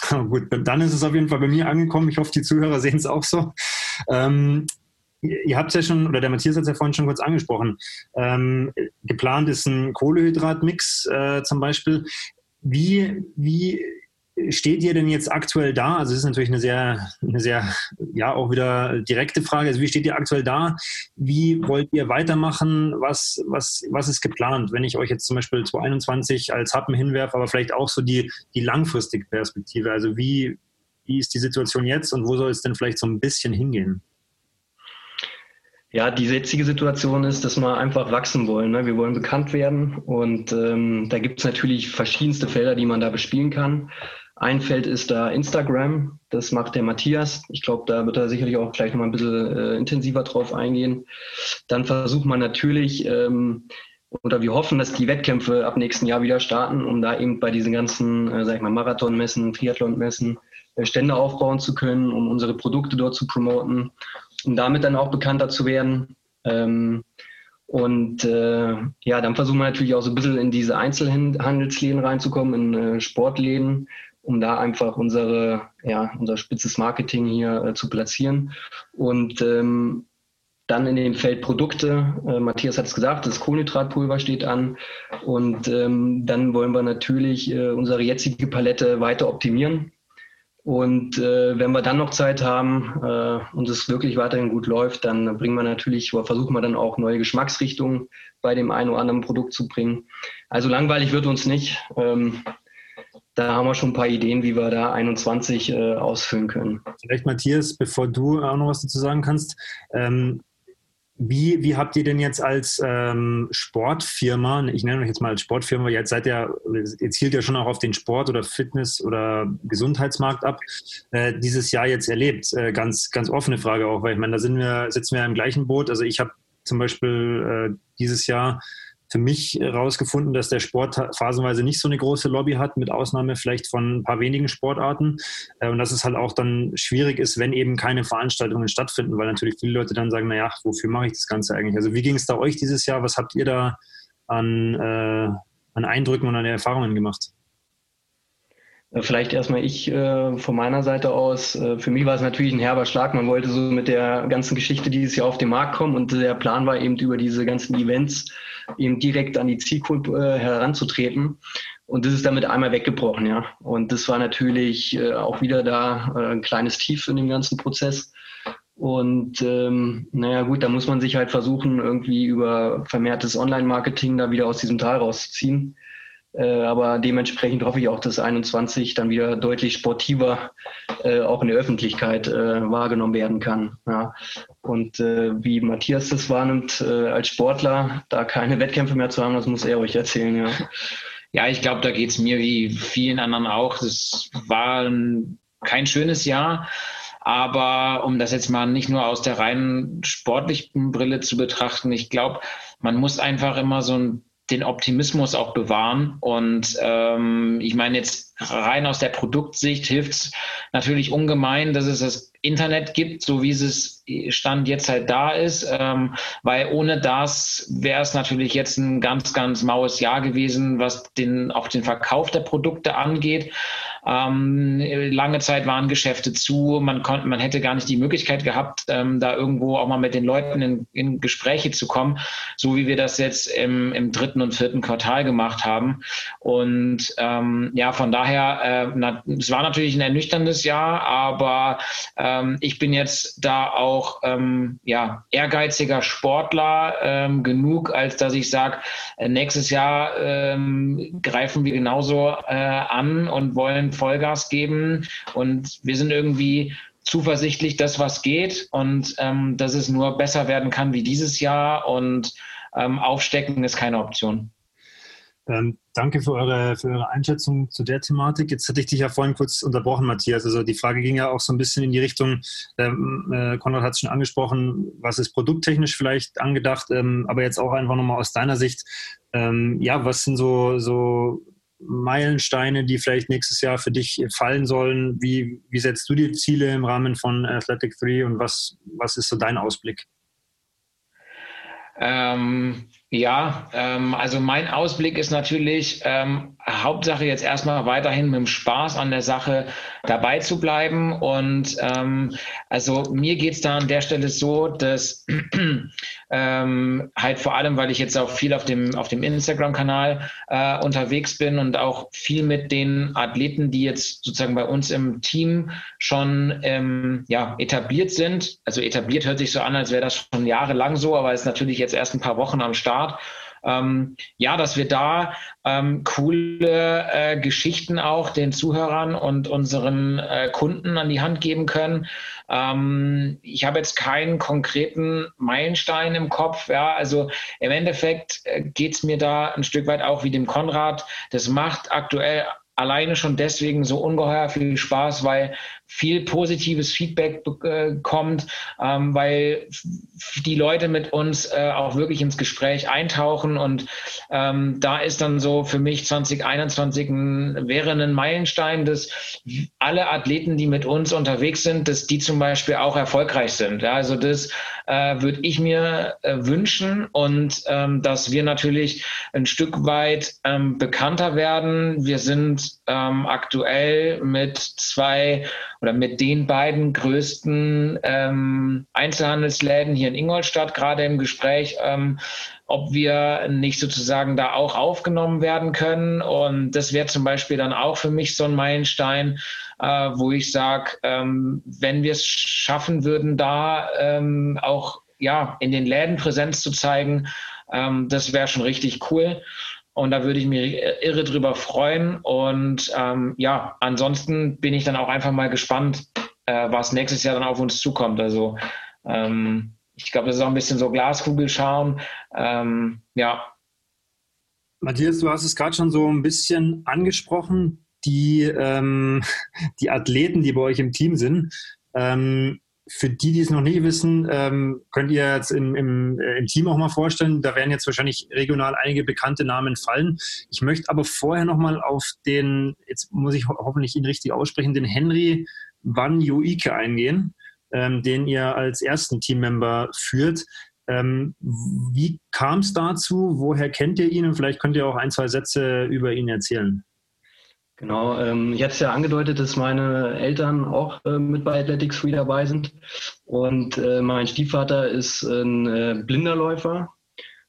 gut, dann ist es auf jeden Fall bei mir angekommen. Ich hoffe, die Zuhörer sehen es auch so. Ähm, ihr habt es ja schon, oder der Matthias hat es ja vorhin schon kurz angesprochen, ähm, geplant ist ein Kohlehydratmix äh, zum Beispiel. Wie, wie steht ihr denn jetzt aktuell da? Also das ist natürlich eine sehr, eine sehr, ja, auch wieder direkte Frage. Also wie steht ihr aktuell da? Wie wollt ihr weitermachen? Was, was, was ist geplant? Wenn ich euch jetzt zum Beispiel 2021 als Happen hinwerfe, aber vielleicht auch so die, die langfristige Perspektive. Also wie, wie ist die Situation jetzt und wo soll es denn vielleicht so ein bisschen hingehen? Ja, die jetzige Situation ist, dass wir einfach wachsen wollen. Ne? Wir wollen bekannt werden und ähm, da gibt es natürlich verschiedenste Felder, die man da bespielen kann. Ein Feld ist da Instagram, das macht der Matthias. Ich glaube, da wird er sicherlich auch gleich nochmal ein bisschen äh, intensiver drauf eingehen. Dann versucht man natürlich, ähm, oder wir hoffen, dass die Wettkämpfe ab nächsten Jahr wieder starten, um da eben bei diesen ganzen, äh, sag ich mal, Marathonmessen, Triathlonmessen äh, Stände aufbauen zu können, um unsere Produkte dort zu promoten, um damit dann auch bekannter zu werden. Ähm, und äh, ja, dann versuchen wir natürlich auch so ein bisschen in diese Einzelhandelsläden reinzukommen, in äh, Sportläden, um da einfach unsere, ja, unser spitzes Marketing hier äh, zu platzieren. Und ähm, dann in dem Feld Produkte, äh, Matthias hat es gesagt, das Kohlenhydratpulver steht an. Und ähm, dann wollen wir natürlich äh, unsere jetzige Palette weiter optimieren. Und äh, wenn wir dann noch Zeit haben äh, und es wirklich weiterhin gut läuft, dann bringen wir natürlich oder versuchen wir dann auch neue Geschmacksrichtungen bei dem einen oder anderen Produkt zu bringen. Also langweilig wird uns nicht. Ähm, da haben wir schon ein paar Ideen, wie wir da 21 äh, ausfüllen können. Vielleicht Matthias, bevor du auch noch was dazu sagen kannst, ähm, wie, wie habt ihr denn jetzt als ähm, Sportfirma, ich nenne euch jetzt mal als Sportfirma, jetzt seid ihr, ihr zielt ja schon auch auf den Sport- oder Fitness- oder Gesundheitsmarkt ab, äh, dieses Jahr jetzt erlebt? Äh, ganz, ganz offene Frage auch, weil ich meine, da sind wir, sitzen wir im gleichen Boot. Also ich habe zum Beispiel äh, dieses Jahr für mich herausgefunden, dass der Sport phasenweise nicht so eine große Lobby hat, mit Ausnahme vielleicht von ein paar wenigen Sportarten. Äh, und dass es halt auch dann schwierig ist, wenn eben keine Veranstaltungen stattfinden, weil natürlich viele Leute dann sagen, naja, wofür mache ich das Ganze eigentlich? Also wie ging es da euch dieses Jahr? Was habt ihr da an, äh, an Eindrücken und an Erfahrungen gemacht? Äh, vielleicht erstmal ich äh, von meiner Seite aus. Äh, für mich war es natürlich ein herber Schlag. Man wollte so mit der ganzen Geschichte dieses Jahr auf den Markt kommen und der Plan war eben über diese ganzen Events eben direkt an die Zielgruppe äh, heranzutreten. Und das ist damit einmal weggebrochen, ja. Und das war natürlich äh, auch wieder da äh, ein kleines Tief in dem ganzen Prozess. Und ähm, naja gut, da muss man sich halt versuchen, irgendwie über vermehrtes Online-Marketing da wieder aus diesem Tal rauszuziehen. Äh, aber dementsprechend hoffe ich auch, dass 21 dann wieder deutlich sportiver äh, auch in der Öffentlichkeit äh, wahrgenommen werden kann. Ja. Und äh, wie Matthias das wahrnimmt äh, als Sportler, da keine Wettkämpfe mehr zu haben, das muss er euch erzählen. Ja, ja ich glaube, da geht es mir wie vielen anderen auch. Das war ein, kein schönes Jahr. Aber um das jetzt mal nicht nur aus der reinen sportlichen Brille zu betrachten, ich glaube, man muss einfach immer so ein den Optimismus auch bewahren. Und ähm, ich meine, jetzt rein aus der Produktsicht hilft es natürlich ungemein, dass es das Internet gibt, so wie es Stand jetzt halt da ist, ähm, weil ohne das wäre es natürlich jetzt ein ganz, ganz maues Jahr gewesen, was den, auch den Verkauf der Produkte angeht. Ähm, lange Zeit waren Geschäfte zu, man konnte, man hätte gar nicht die Möglichkeit gehabt, ähm, da irgendwo auch mal mit den Leuten in, in Gespräche zu kommen, so wie wir das jetzt im, im dritten und vierten Quartal gemacht haben. Und ähm, ja, von daher, äh, na, es war natürlich ein ernüchterndes Jahr, aber ähm, ich bin jetzt da auch ähm, ja, ehrgeiziger Sportler ähm, genug, als dass ich sage, äh, nächstes Jahr greifen wir genauso äh, an und wollen Vollgas geben. Und wir sind irgendwie zuversichtlich, dass was geht und ähm, dass es nur besser werden kann wie dieses Jahr. Und ähm, aufstecken ist keine Option. Ähm, danke für eure, für eure Einschätzung zu der Thematik. Jetzt hatte ich dich ja vorhin kurz unterbrochen, Matthias. Also die Frage ging ja auch so ein bisschen in die Richtung, ähm, äh, Konrad hat es schon angesprochen, was ist produkttechnisch vielleicht angedacht, ähm, aber jetzt auch einfach nochmal aus deiner Sicht, ähm, ja, was sind so, so Meilensteine, die vielleicht nächstes Jahr für dich fallen sollen? Wie, wie setzt du die Ziele im Rahmen von Athletic 3 und was, was ist so dein Ausblick? Ähm, ja, ähm, also mein Ausblick ist natürlich, ähm, Hauptsache jetzt erstmal weiterhin mit dem Spaß an der Sache dabei zu bleiben. Und ähm, also mir geht's da an der Stelle so, dass ähm, halt vor allem, weil ich jetzt auch viel auf dem, auf dem Instagram-Kanal äh, unterwegs bin und auch viel mit den Athleten, die jetzt sozusagen bei uns im Team schon ähm, ja, etabliert sind. Also etabliert hört sich so an, als wäre das schon jahrelang so, aber ist natürlich jetzt erst ein paar Wochen am Start. Ähm, ja, dass wir da ähm, coole äh, Geschichten auch den Zuhörern und unseren äh, Kunden an die Hand geben können. Ähm, ich habe jetzt keinen konkreten Meilenstein im Kopf. Ja, also im Endeffekt äh, geht es mir da ein Stück weit auch wie dem Konrad. Das macht aktuell alleine schon deswegen so ungeheuer viel Spaß, weil viel positives Feedback äh, kommt, ähm, weil die Leute mit uns äh, auch wirklich ins Gespräch eintauchen und ähm, da ist dann so für mich 2021 ein, wäre ein Meilenstein, dass alle Athleten, die mit uns unterwegs sind, dass die zum Beispiel auch erfolgreich sind. Ja, also das äh, würde ich mir äh, wünschen und ähm, dass wir natürlich ein Stück weit ähm, bekannter werden. Wir sind ähm, aktuell mit zwei oder mit den beiden größten ähm, Einzelhandelsläden hier in Ingolstadt gerade im Gespräch, ähm, ob wir nicht sozusagen da auch aufgenommen werden können. Und das wäre zum Beispiel dann auch für mich so ein Meilenstein, äh, wo ich sage, ähm, wenn wir es schaffen würden, da ähm, auch ja, in den Läden Präsenz zu zeigen, ähm, das wäre schon richtig cool. Und da würde ich mich irre drüber freuen. Und ähm, ja, ansonsten bin ich dann auch einfach mal gespannt, äh, was nächstes Jahr dann auf uns zukommt. Also ähm, ich glaube, das ist auch ein bisschen so Glaskugel schauen. Ähm, ja. Matthias, du hast es gerade schon so ein bisschen angesprochen, die, ähm, die Athleten, die bei euch im Team sind. Ähm, für die, die es noch nicht wissen, ähm, könnt ihr jetzt im, im, äh, im, Team auch mal vorstellen. Da werden jetzt wahrscheinlich regional einige bekannte Namen fallen. Ich möchte aber vorher nochmal auf den, jetzt muss ich ho hoffentlich ihn richtig aussprechen, den Henry Van Joike eingehen, ähm, den ihr als ersten Teammember führt. Ähm, wie kam es dazu? Woher kennt ihr ihn? Und vielleicht könnt ihr auch ein, zwei Sätze über ihn erzählen. Genau, ähm, ich hatte es ja angedeutet, dass meine Eltern auch äh, mit bei Athletics Free dabei sind. Und äh, mein Stiefvater ist ein äh, Blinderläufer,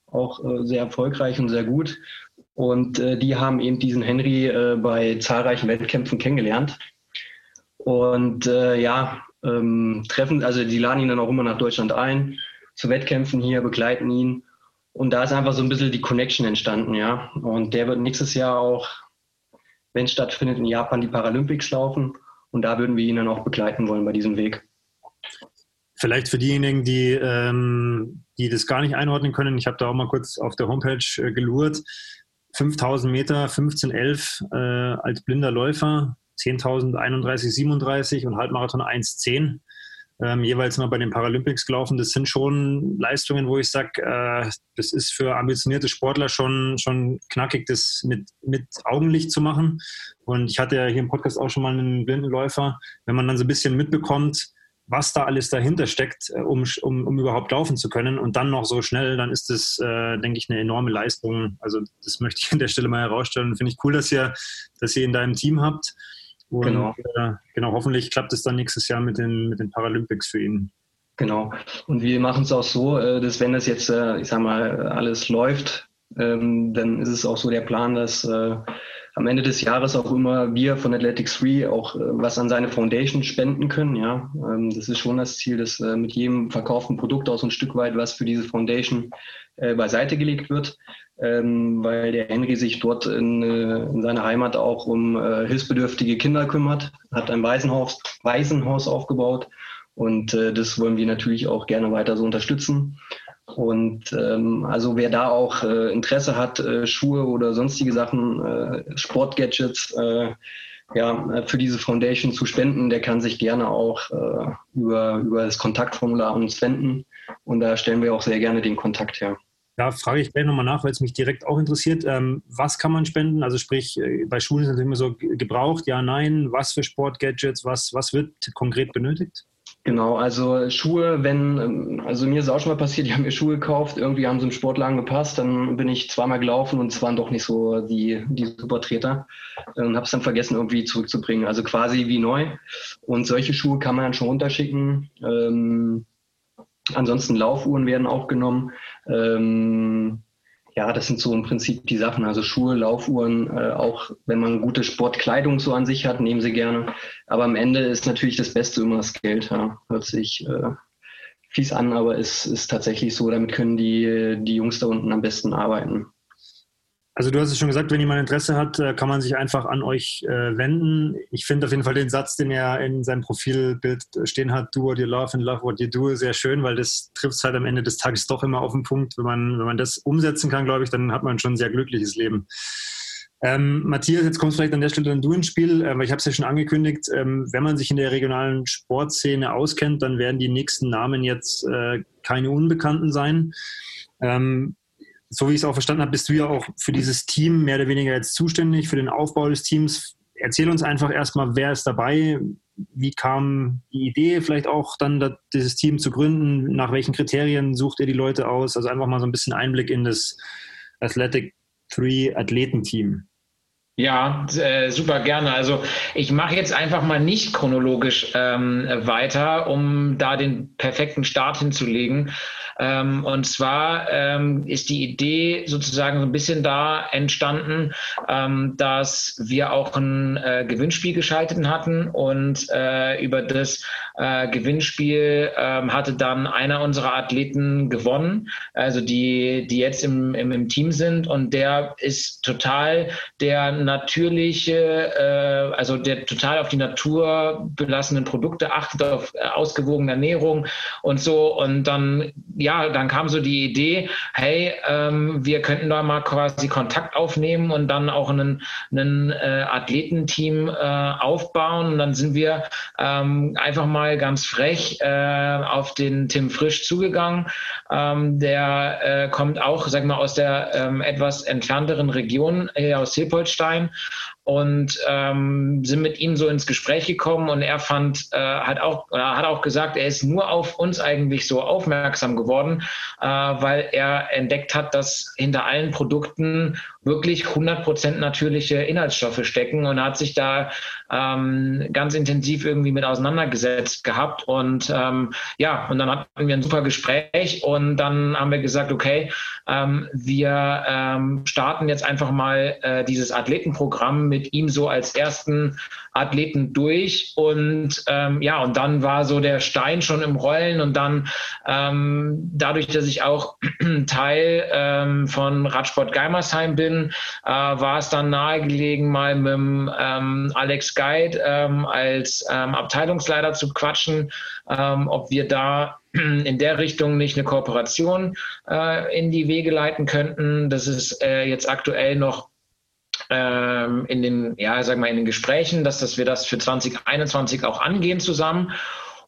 auch äh, sehr erfolgreich und sehr gut. Und äh, die haben eben diesen Henry äh, bei zahlreichen Wettkämpfen kennengelernt. Und ja, ähm, treffen, also die laden ihn dann auch immer nach Deutschland ein, zu Wettkämpfen hier, begleiten ihn. Und da ist einfach so ein bisschen die Connection entstanden, ja. Und der wird nächstes Jahr auch wenn es stattfindet, in Japan die Paralympics laufen. Und da würden wir ihn dann auch begleiten wollen bei diesem Weg. Vielleicht für diejenigen, die, ähm, die das gar nicht einordnen können, ich habe da auch mal kurz auf der Homepage äh, gelurrt. 5000 Meter, 1511 äh, als blinder Läufer, 10.000, 31, 37 und Halbmarathon 1,10 ähm, jeweils mal bei den Paralympics gelaufen. Das sind schon Leistungen, wo ich sage, äh, das ist für ambitionierte Sportler schon, schon knackig, das mit, mit Augenlicht zu machen. Und ich hatte ja hier im Podcast auch schon mal einen Blindenläufer. Wenn man dann so ein bisschen mitbekommt, was da alles dahinter steckt, äh, um, um, um überhaupt laufen zu können und dann noch so schnell, dann ist das, äh, denke ich, eine enorme Leistung. Also das möchte ich an der Stelle mal herausstellen. Finde ich cool, dass ihr, dass ihr in deinem Team habt. Und genau. Äh, genau, hoffentlich klappt es dann nächstes Jahr mit den, mit den Paralympics für ihn. Genau. Und wir machen es auch so, äh, dass wenn das jetzt, äh, ich sag mal, alles läuft, ähm, dann ist es auch so der Plan, dass äh, am Ende des Jahres auch immer wir von Athletics Free auch äh, was an seine Foundation spenden können. Ja, ähm, das ist schon das Ziel, dass äh, mit jedem verkauften Produkt auch so ein Stück weit was für diese Foundation beiseite gelegt wird ähm, weil der Henry sich dort in, äh, in seiner Heimat auch um äh, hilfsbedürftige Kinder kümmert, hat ein Waisenhaus, Waisenhaus aufgebaut und äh, das wollen wir natürlich auch gerne weiter so unterstützen. Und ähm, also wer da auch äh, Interesse hat, äh, Schuhe oder sonstige Sachen, äh, Sportgadgets, äh, ja, für diese Foundation zu spenden, der kann sich gerne auch äh, über, über das Kontaktformular uns wenden. Und da stellen wir auch sehr gerne den Kontakt her. Da frage ich gleich nochmal nach, weil es mich direkt auch interessiert. Ähm, was kann man spenden? Also sprich, äh, bei Schulen ist natürlich immer so gebraucht, ja, nein, was für Sportgadgets, was, was wird konkret benötigt? Genau, also Schuhe, wenn, ähm, also mir ist auch schon mal passiert, die haben mir Schuhe gekauft, irgendwie haben sie im Sportladen gepasst, dann bin ich zweimal gelaufen und es waren doch nicht so die, die Supertreter und habe es dann vergessen irgendwie zurückzubringen. Also quasi wie neu. Und solche Schuhe kann man dann schon runterschicken. Ähm, Ansonsten Laufuhren werden auch genommen. Ähm, ja, das sind so im Prinzip die Sachen. Also Schuhe, Laufuhren, äh, auch wenn man gute Sportkleidung so an sich hat, nehmen sie gerne. Aber am Ende ist natürlich das Beste immer das Geld. Ja. Hört sich äh, fies an, aber es ist tatsächlich so. Damit können die, die Jungs da unten am besten arbeiten. Also du hast es schon gesagt, wenn jemand Interesse hat, äh, kann man sich einfach an euch äh, wenden. Ich finde auf jeden Fall den Satz, den er in seinem Profilbild stehen hat, do what you love and love what you do, sehr schön, weil das trifft es halt am Ende des Tages doch immer auf den Punkt. Wenn man, wenn man das umsetzen kann, glaube ich, dann hat man schon ein sehr glückliches Leben. Ähm, Matthias, jetzt kommst vielleicht an der Stelle dann du ins Spiel, äh, weil ich habe es ja schon angekündigt, ähm, wenn man sich in der regionalen Sportszene auskennt, dann werden die nächsten Namen jetzt äh, keine Unbekannten sein. Ähm, so wie ich es auch verstanden habe, bist du ja auch für dieses Team mehr oder weniger jetzt zuständig, für den Aufbau des Teams. Erzähl uns einfach erstmal, wer ist dabei, wie kam die Idee, vielleicht auch dann dieses Team zu gründen, nach welchen Kriterien sucht ihr die Leute aus? Also einfach mal so ein bisschen Einblick in das Athletic 3 Athletenteam. Ja, äh, super gerne. Also ich mache jetzt einfach mal nicht chronologisch ähm, weiter, um da den perfekten Start hinzulegen. Ähm, und zwar ähm, ist die Idee sozusagen so ein bisschen da entstanden, ähm, dass wir auch ein äh, Gewinnspiel geschaltet hatten und äh, über das äh, Gewinnspiel ähm, hatte dann einer unserer Athleten gewonnen, also die, die jetzt im, im, im Team sind. Und der ist total der natürliche, äh, also der total auf die Natur belassenen Produkte achtet, auf äh, ausgewogene Ernährung und so. Und dann ja, dann kam so die Idee, hey, ähm, wir könnten da mal quasi Kontakt aufnehmen und dann auch einen, einen äh, Athletenteam äh, aufbauen. Und dann sind wir ähm, einfach mal ganz frech äh, auf den Tim Frisch zugegangen. Ähm, der äh, kommt auch, sag mal, aus der ähm, etwas entfernteren Region, hier aus Seepolstein und ähm, sind mit ihm so ins Gespräch gekommen und er fand, äh, hat auch, oder hat auch gesagt, er ist nur auf uns eigentlich so aufmerksam geworden, äh, weil er entdeckt hat, dass hinter allen Produkten wirklich 100% natürliche Inhaltsstoffe stecken und hat sich da ähm, ganz intensiv irgendwie mit auseinandergesetzt gehabt. Und ähm, ja, und dann hatten wir ein super Gespräch und dann haben wir gesagt, okay, ähm, wir ähm, starten jetzt einfach mal äh, dieses Athletenprogramm mit mit ihm so als ersten Athleten durch und ähm, ja, und dann war so der Stein schon im Rollen und dann ähm, dadurch, dass ich auch Teil ähm, von Radsport Geimersheim bin, äh, war es dann nahegelegen, mal mit dem, ähm, Alex Guide ähm, als ähm, Abteilungsleiter zu quatschen, ob wir da in der Richtung nicht eine Kooperation äh, in die Wege leiten könnten. Das ist äh, jetzt aktuell noch ähm, in den, ja, sag mal, in den Gesprächen, dass, dass wir das für 2021 auch angehen zusammen.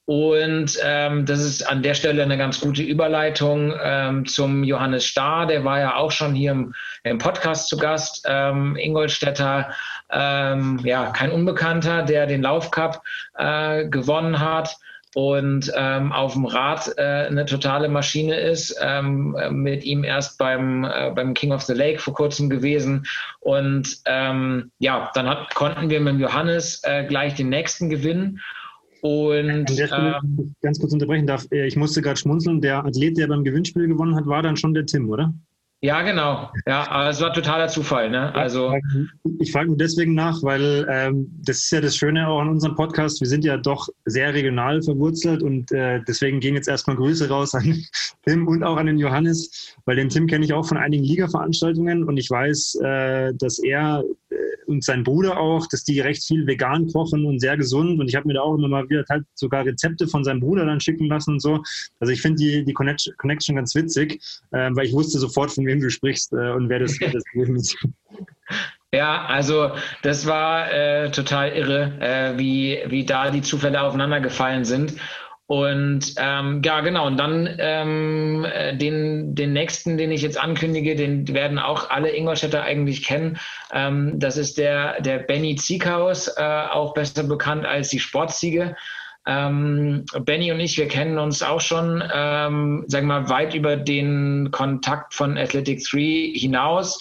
Und ähm, das ist an der Stelle eine ganz gute Überleitung ähm, zum Johannes Starr. Der war ja auch schon hier im, im Podcast zu Gast. Ähm, Ingolstädter, ähm, ja, kein Unbekannter, der den Laufcup äh, gewonnen hat und ähm, auf dem Rad äh, eine totale Maschine ist. Ähm, mit ihm erst beim, äh, beim King of the Lake vor kurzem gewesen. Und ähm, ja, dann hat, konnten wir mit Johannes äh, gleich den nächsten gewinnen. Und Stelle, äh, ganz kurz unterbrechen darf, äh, ich musste gerade schmunzeln, der Athlet, der beim Gewinnspiel gewonnen hat, war dann schon der Tim, oder? Ja, genau. Ja, aber es war totaler Zufall. Ne? Also ich frage nur deswegen nach, weil ähm, das ist ja das Schöne auch an unserem Podcast. Wir sind ja doch sehr regional verwurzelt und äh, deswegen gehen jetzt erstmal Grüße raus an Tim und auch an den Johannes, weil den Tim kenne ich auch von einigen Liga-Veranstaltungen und ich weiß, äh, dass er äh, und sein Bruder auch, dass die recht viel vegan kochen und sehr gesund. Und ich habe mir da auch immer mal wieder halt sogar Rezepte von seinem Bruder dann schicken lassen und so. Also ich finde die, die Connection ganz witzig, äh, weil ich wusste sofort, von wem du sprichst äh, und wer das, wer das ist. Ja, also das war äh, total irre, äh, wie, wie da die Zufälle aufeinander gefallen sind. Und ähm, ja, genau. Und dann ähm, äh, den, den nächsten, den ich jetzt ankündige, den werden auch alle Ingolstädter eigentlich kennen. Ähm, das ist der, der Benny Ziekhaus, äh, auch besser bekannt als die Sportziege. Ähm, Benny und ich, wir kennen uns auch schon, ähm, sagen wir mal, weit über den Kontakt von Athletic 3 hinaus.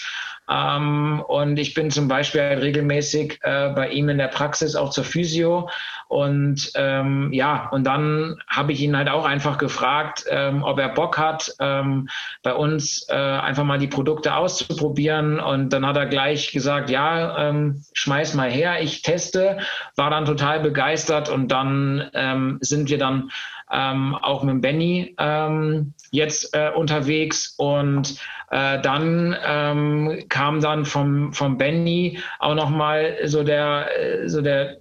Ähm, und ich bin zum Beispiel halt regelmäßig äh, bei ihm in der Praxis auch zur Physio. Und ähm, ja, und dann habe ich ihn halt auch einfach gefragt, ähm, ob er Bock hat, ähm, bei uns äh, einfach mal die Produkte auszuprobieren. Und dann hat er gleich gesagt, ja, ähm, schmeiß mal her, ich teste. War dann total begeistert und dann ähm, sind wir dann ähm, auch mit Benny ähm, jetzt äh, unterwegs. Und äh, dann ähm, kam dann vom, vom Benny auch nochmal so der, äh, so der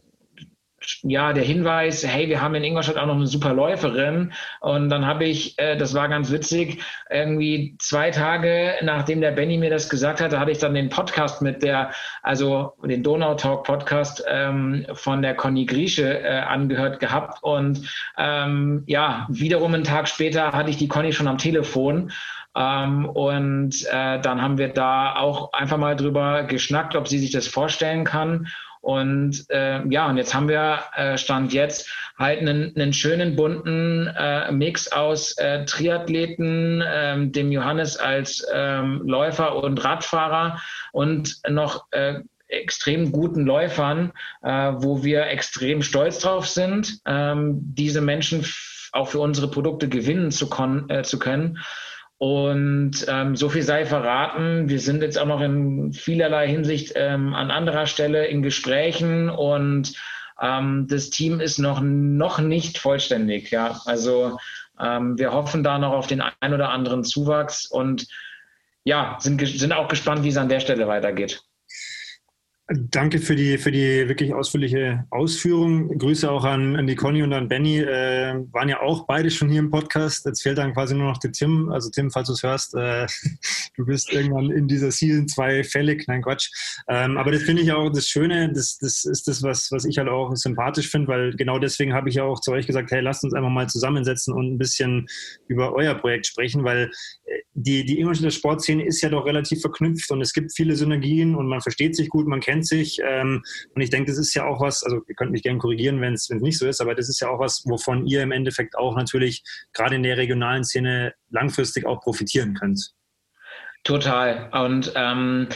ja, der Hinweis, hey, wir haben in Ingolstadt auch noch eine super Läuferin. Und dann habe ich, äh, das war ganz witzig, irgendwie zwei Tage, nachdem der Benny mir das gesagt hatte, hatte ich dann den Podcast mit der, also den Donau Talk Podcast ähm, von der Conny Griesche äh, angehört gehabt. Und ähm, ja, wiederum einen Tag später hatte ich die Conny schon am Telefon. Ähm, und äh, dann haben wir da auch einfach mal drüber geschnackt, ob sie sich das vorstellen kann. Und äh, ja, und jetzt haben wir äh, Stand jetzt halt einen, einen schönen bunten äh, Mix aus äh, Triathleten, ähm, dem Johannes als ähm, Läufer und Radfahrer und noch äh, extrem guten Läufern, äh, wo wir extrem stolz drauf sind, ähm, diese Menschen auch für unsere Produkte gewinnen zu, äh, zu können. Und ähm, so viel sei verraten. Wir sind jetzt auch noch in vielerlei Hinsicht ähm, an anderer Stelle in Gesprächen und ähm, das Team ist noch, noch nicht vollständig. Ja, also ähm, wir hoffen da noch auf den ein oder anderen Zuwachs und ja, sind, sind auch gespannt, wie es an der Stelle weitergeht. Danke für die, für die wirklich ausführliche Ausführung. Grüße auch an, an die Conny und an Benny. Äh, waren ja auch beide schon hier im Podcast. Jetzt fehlt dann quasi nur noch der Tim. Also Tim, falls du es hörst, äh, du bist irgendwann in dieser Season 2 fällig. Nein, Quatsch. Ähm, aber das finde ich auch das Schöne. Das, das ist das, was, was ich halt auch sympathisch finde, weil genau deswegen habe ich ja auch zu euch gesagt, hey, lasst uns einfach mal zusammensetzen und ein bisschen über euer Projekt sprechen, weil äh, die, die Ingolstädter Sportszene ist ja doch relativ verknüpft und es gibt viele Synergien und man versteht sich gut, man kennt sich. Ähm, und ich denke, das ist ja auch was, also ihr könnt mich gerne korrigieren, wenn es nicht so ist, aber das ist ja auch was, wovon ihr im Endeffekt auch natürlich gerade in der regionalen Szene langfristig auch profitieren könnt. Total. Und ähm,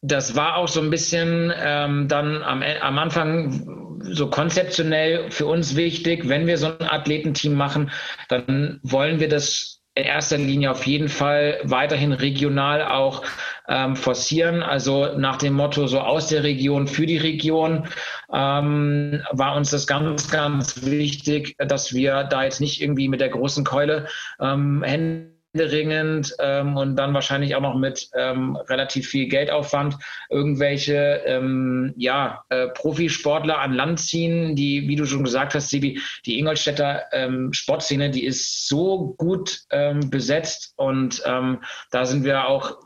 das war auch so ein bisschen ähm, dann am, am Anfang so konzeptionell für uns wichtig. Wenn wir so ein Athletenteam machen, dann wollen wir das in erster Linie auf jeden Fall weiterhin regional auch ähm, forcieren. Also nach dem Motto so aus der Region für die Region ähm, war uns das ganz, ganz wichtig, dass wir da jetzt nicht irgendwie mit der großen Keule ähm, Hände händeringend ähm, und dann wahrscheinlich auch noch mit ähm, relativ viel Geldaufwand irgendwelche ähm, ja, äh, Profisportler an Land ziehen, die, wie du schon gesagt hast, Sibi, die Ingolstädter ähm, Sportszene, die ist so gut ähm, besetzt und ähm, da sind wir auch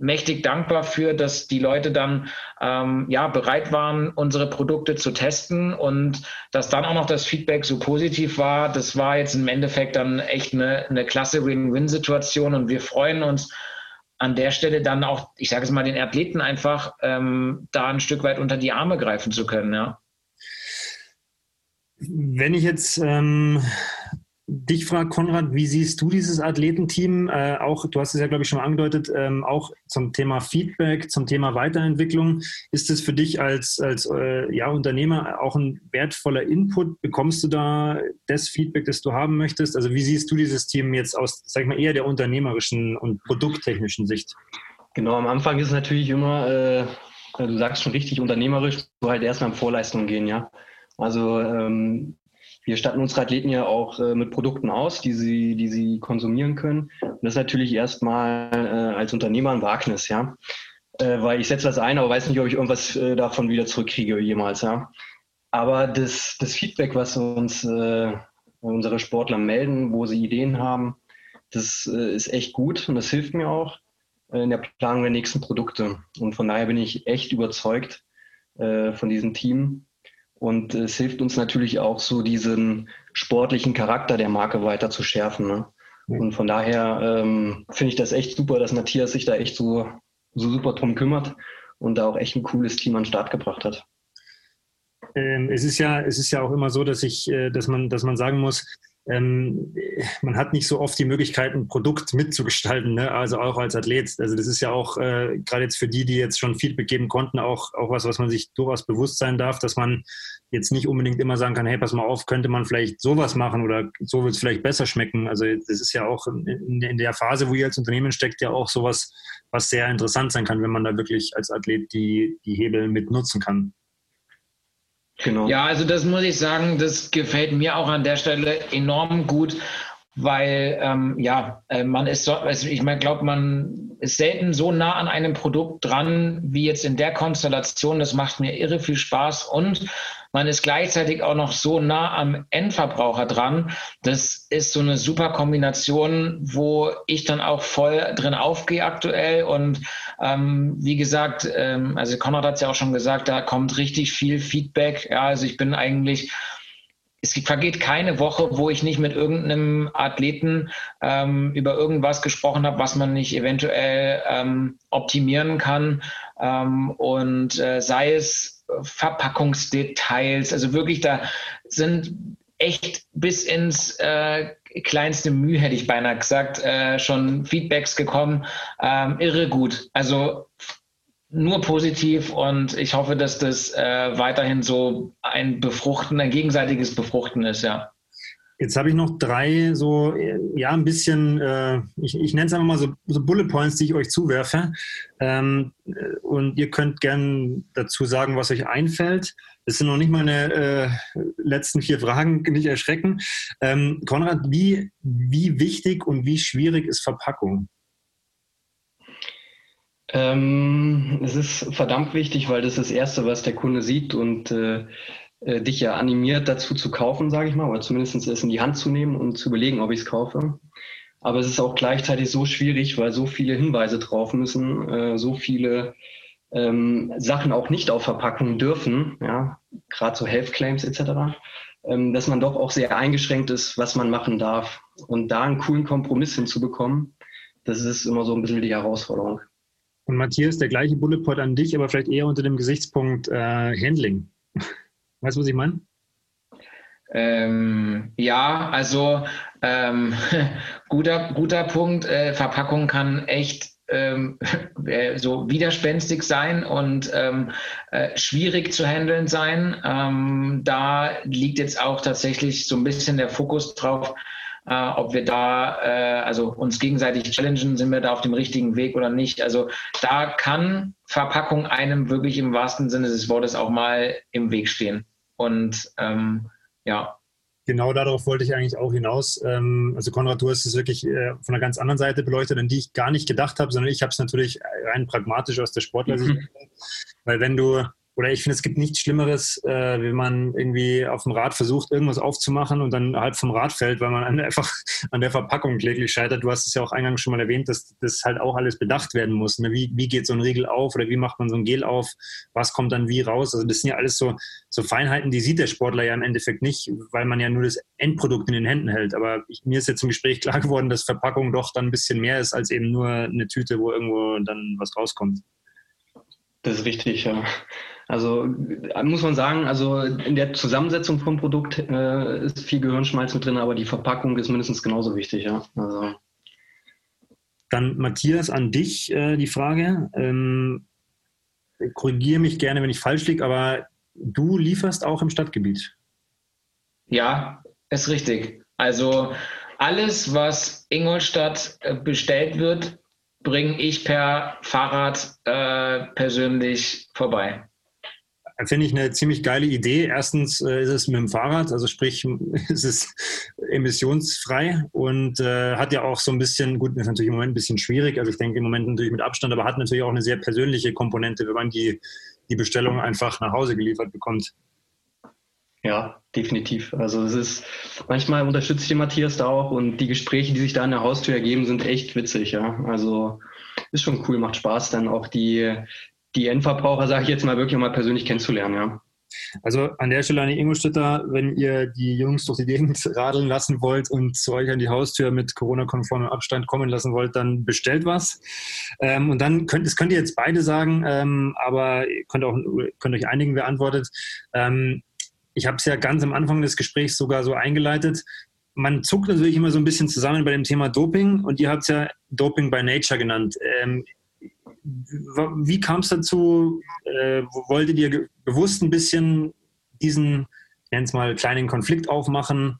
mächtig dankbar für, dass die Leute dann ähm, ja bereit waren, unsere Produkte zu testen und dass dann auch noch das Feedback so positiv war. Das war jetzt im Endeffekt dann echt eine, eine klasse Win-Win-Situation und wir freuen uns an der Stelle dann auch, ich sage es mal, den Athleten einfach ähm, da ein Stück weit unter die Arme greifen zu können, ja. Wenn ich jetzt ähm, dich frage, Konrad, wie siehst du dieses Athletenteam? Äh, auch, du hast es ja, glaube ich, schon mal angedeutet, ähm, auch zum Thema Feedback, zum Thema Weiterentwicklung. Ist es für dich als, als äh, ja, Unternehmer auch ein wertvoller Input? Bekommst du da das Feedback, das du haben möchtest? Also wie siehst du dieses Team jetzt aus, sag ich mal, eher der unternehmerischen und produkttechnischen Sicht? Genau, am Anfang ist es natürlich immer, äh, du sagst schon richtig, unternehmerisch, so halt erstmal in Vorleistung gehen, ja. Also ähm, wir statten unsere Athleten ja auch äh, mit Produkten aus, die sie, die sie konsumieren können. Und das ist natürlich erstmal äh, als Unternehmer ein Wagnis, ja. Äh, weil ich setze das ein, aber weiß nicht, ob ich irgendwas äh, davon wieder zurückkriege jemals, ja. Aber das, das Feedback, was uns äh, unsere Sportler melden, wo sie Ideen haben, das äh, ist echt gut und das hilft mir auch in der Planung der nächsten Produkte. Und von daher bin ich echt überzeugt von diesem Team und es hilft uns natürlich auch so diesen sportlichen Charakter der Marke weiter zu schärfen. Ne? Und von daher ähm, finde ich das echt super, dass Matthias sich da echt so, so super drum kümmert und da auch echt ein cooles Team an den Start gebracht hat. Ähm, es ist ja, es ist ja auch immer so, dass ich, äh, dass man, dass man sagen muss, ähm, man hat nicht so oft die Möglichkeit, ein Produkt mitzugestalten, ne? also auch als Athlet. Also das ist ja auch äh, gerade jetzt für die, die jetzt schon Feedback geben konnten, auch, auch was, was man sich durchaus bewusst sein darf, dass man jetzt nicht unbedingt immer sagen kann, hey, pass mal auf, könnte man vielleicht sowas machen oder so wird es vielleicht besser schmecken. Also das ist ja auch in, in, der Phase, wo ihr als Unternehmen steckt, ja auch sowas, was sehr interessant sein kann, wenn man da wirklich als Athlet die, die Hebel mit nutzen kann. Genau. Ja, also das muss ich sagen, das gefällt mir auch an der Stelle enorm gut, weil ähm, ja, äh, man ist so, also ich meine, glaube, man ist selten so nah an einem Produkt dran wie jetzt in der Konstellation. Das macht mir irre viel Spaß und man ist gleichzeitig auch noch so nah am Endverbraucher dran. Das ist so eine super Kombination, wo ich dann auch voll drin aufgehe aktuell. Und ähm, wie gesagt, ähm, also Konrad hat es ja auch schon gesagt, da kommt richtig viel Feedback. Ja, also ich bin eigentlich es vergeht keine Woche, wo ich nicht mit irgendeinem Athleten ähm, über irgendwas gesprochen habe, was man nicht eventuell ähm, optimieren kann. Ähm, und äh, sei es Verpackungsdetails. Also wirklich, da sind echt bis ins äh, kleinste Mühe, hätte ich beinahe gesagt, äh, schon Feedbacks gekommen. Ähm, irre gut. Also nur positiv und ich hoffe, dass das äh, weiterhin so ein Befruchten, ein gegenseitiges Befruchten ist, ja. Jetzt habe ich noch drei so, ja, ein bisschen, äh, ich, ich nenne es einfach mal so, so, Bullet Points, die ich euch zuwerfe. Ähm, und ihr könnt gern dazu sagen, was euch einfällt. Das sind noch nicht meine äh, letzten vier Fragen, nicht erschrecken. Ähm, Konrad, wie, wie wichtig und wie schwierig ist Verpackung? Ähm, es ist verdammt wichtig, weil das ist das Erste, was der Kunde sieht und äh, äh dich ja animiert dazu zu kaufen, sage ich mal, oder zumindest es in die Hand zu nehmen und zu überlegen, ob ich es kaufe. Aber es ist auch gleichzeitig so schwierig, weil so viele Hinweise drauf müssen, äh, so viele ähm, Sachen auch nicht auf Verpackungen dürfen, ja, gerade so Health Claims etc., ähm, dass man doch auch sehr eingeschränkt ist, was man machen darf. Und da einen coolen Kompromiss hinzubekommen, das ist immer so ein bisschen die Herausforderung. Und Matthias, der gleiche Bullet Point an dich, aber vielleicht eher unter dem Gesichtspunkt äh, Handling. Weißt du, was ich meine? Ähm, ja, also ähm, guter, guter Punkt. Äh, Verpackung kann echt ähm, äh, so widerspenstig sein und ähm, äh, schwierig zu handeln sein. Ähm, da liegt jetzt auch tatsächlich so ein bisschen der Fokus drauf, äh, ob wir da äh, also uns gegenseitig challengen, sind wir da auf dem richtigen Weg oder nicht. Also da kann Verpackung einem wirklich im wahrsten Sinne des Wortes auch mal im Weg stehen. Und ähm, ja, genau darauf wollte ich eigentlich auch hinaus. Ähm, also Konrad, du hast es wirklich äh, von einer ganz anderen Seite beleuchtet, an die ich gar nicht gedacht habe, sondern ich habe es natürlich rein pragmatisch aus der Sportlersicht. Mhm. Weil wenn du oder ich finde, es gibt nichts Schlimmeres, äh, wenn man irgendwie auf dem Rad versucht, irgendwas aufzumachen und dann halt vom Rad fällt, weil man einfach an der Verpackung kläglich scheitert. Du hast es ja auch eingangs schon mal erwähnt, dass das halt auch alles bedacht werden muss. Ne? Wie, wie geht so ein Riegel auf oder wie macht man so ein Gel auf? Was kommt dann wie raus? Also das sind ja alles so, so Feinheiten, die sieht der Sportler ja im Endeffekt nicht, weil man ja nur das Endprodukt in den Händen hält. Aber ich, mir ist jetzt im Gespräch klar geworden, dass Verpackung doch dann ein bisschen mehr ist als eben nur eine Tüte, wo irgendwo dann was rauskommt. Das ist richtig, ja. Also muss man sagen, also in der Zusammensetzung vom Produkt äh, ist viel Gehirnschmalz mit drin, aber die Verpackung ist mindestens genauso wichtig, ja. Also. Dann Matthias, an dich äh, die Frage. Ähm, Korrigiere mich gerne, wenn ich falsch liege, aber du lieferst auch im Stadtgebiet. Ja, ist richtig. Also alles, was Ingolstadt äh, bestellt wird, bringe ich per Fahrrad äh, persönlich vorbei. Finde ich eine ziemlich geile Idee. Erstens äh, ist es mit dem Fahrrad, also sprich, ist es emissionsfrei und äh, hat ja auch so ein bisschen, gut, ist natürlich im Moment ein bisschen schwierig, also ich denke im Moment natürlich mit Abstand, aber hat natürlich auch eine sehr persönliche Komponente, wenn man die, die Bestellung einfach nach Hause geliefert bekommt. Ja, definitiv. Also es ist, manchmal unterstütze ich den Matthias da auch und die Gespräche, die sich da an der Haustür ergeben, sind echt witzig, ja. Also ist schon cool, macht Spaß, dann auch die, die Endverbraucher, sage ich jetzt mal, wirklich mal persönlich kennenzulernen, ja. Also an der Stelle an die Ingolstädter, wenn ihr die Jungs durch die Gegend radeln lassen wollt und zu euch an die Haustür mit Corona-konformem Abstand kommen lassen wollt, dann bestellt was. Ähm, und dann könnt, das könnt ihr jetzt beide sagen, ähm, aber ihr könnt, auch, könnt euch einigen, wer antwortet. Ähm, ich habe es ja ganz am Anfang des Gesprächs sogar so eingeleitet. Man zuckt natürlich immer so ein bisschen zusammen bei dem Thema Doping und ihr habt es ja Doping by Nature genannt. Wie kam es dazu? Äh, wolltet ihr bewusst ein bisschen diesen, ich nenne es mal, kleinen Konflikt aufmachen,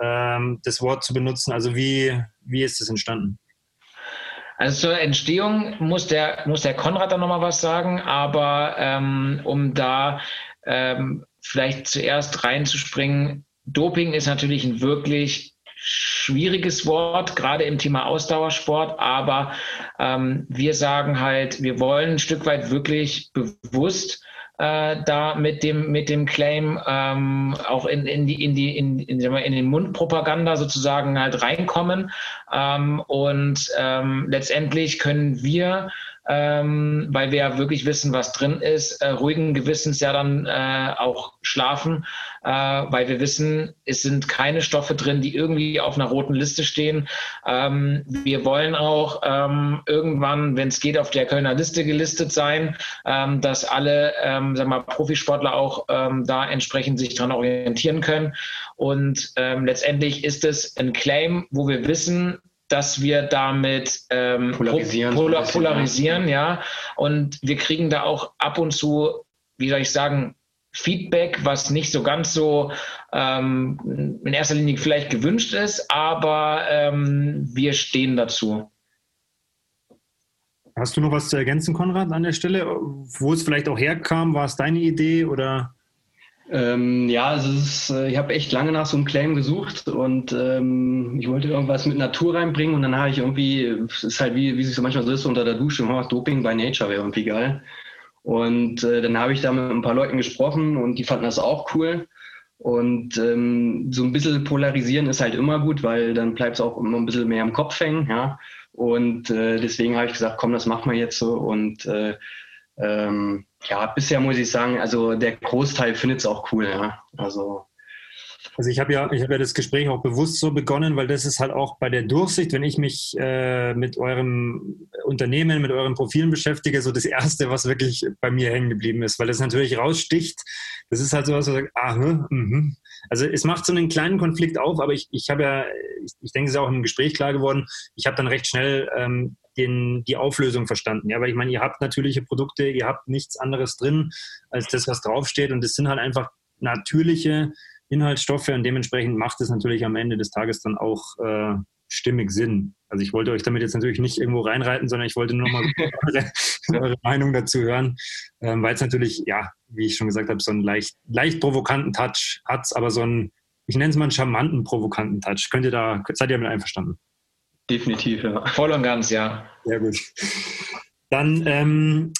ähm, das Wort zu benutzen? Also wie, wie ist das entstanden? Also zur Entstehung muss der, muss der Konrad da nochmal was sagen, aber ähm, um da ähm, vielleicht zuerst reinzuspringen, Doping ist natürlich ein wirklich schwieriges Wort, gerade im Thema Ausdauersport, aber ähm, wir sagen halt, wir wollen ein Stück weit wirklich bewusst äh, da mit dem, mit dem Claim ähm, auch in, in, die, in, die, in, in, in den Mundpropaganda sozusagen halt reinkommen. Ähm, und ähm, letztendlich können wir ähm, weil wir ja wirklich wissen, was drin ist, äh, ruhigen Gewissens ja dann äh, auch schlafen, äh, weil wir wissen, es sind keine Stoffe drin, die irgendwie auf einer roten Liste stehen. Ähm, wir wollen auch ähm, irgendwann, wenn es geht, auf der Kölner Liste gelistet sein, ähm, dass alle ähm, sagen wir, Profisportler auch ähm, da entsprechend sich dran orientieren können. Und ähm, letztendlich ist es ein Claim, wo wir wissen, dass wir damit ähm, polarisieren, polar, polarisieren, ja. Und wir kriegen da auch ab und zu, wie soll ich sagen, Feedback, was nicht so ganz so ähm, in erster Linie vielleicht gewünscht ist, aber ähm, wir stehen dazu. Hast du noch was zu ergänzen, Konrad, an der Stelle? Wo es vielleicht auch herkam? War es deine Idee oder? Ähm, ja, also ist, äh, ich habe echt lange nach so einem Claim gesucht und ähm, ich wollte irgendwas mit Natur reinbringen und dann habe ich irgendwie, es ist halt wie, wie es so manchmal so ist, unter der Dusche, oh, Doping by Nature wäre irgendwie geil. Und äh, dann habe ich da mit ein paar Leuten gesprochen und die fanden das auch cool. Und ähm, so ein bisschen polarisieren ist halt immer gut, weil dann bleibt es auch immer ein bisschen mehr im Kopf hängen, ja. Und äh, deswegen habe ich gesagt, komm, das machen wir jetzt so. Und äh, ähm, ja, bisher muss ich sagen, also der Großteil findet es auch cool, ja. Also also ich habe ja, ich habe ja das Gespräch auch bewusst so begonnen, weil das ist halt auch bei der Durchsicht, wenn ich mich äh, mit eurem Unternehmen, mit euren Profilen beschäftige, so das Erste, was wirklich bei mir hängen geblieben ist, weil das natürlich raussticht. Das ist halt so was, wo sagt, ah, mh. Also es macht so einen kleinen Konflikt auf, aber ich, ich habe ja, ich, ich denke, es ist auch im Gespräch klar geworden, ich habe dann recht schnell ähm, den, die Auflösung verstanden. Ja, weil ich meine, ihr habt natürliche Produkte, ihr habt nichts anderes drin als das, was draufsteht. Und das sind halt einfach natürliche Inhaltsstoffe und dementsprechend macht es natürlich am Ende des Tages dann auch äh, stimmig Sinn. Also ich wollte euch damit jetzt natürlich nicht irgendwo reinreiten, sondern ich wollte nur mal eure, eure, Meinung dazu hören, ähm, weil es natürlich, ja, wie ich schon gesagt habe, so einen leicht, leicht provokanten Touch hat, aber so einen, ich nenne es mal einen charmanten, provokanten Touch. Könnt ihr da, seid ihr damit einverstanden? Definitiv, ja. Voll und ganz, ja. Sehr gut. Dann ähm,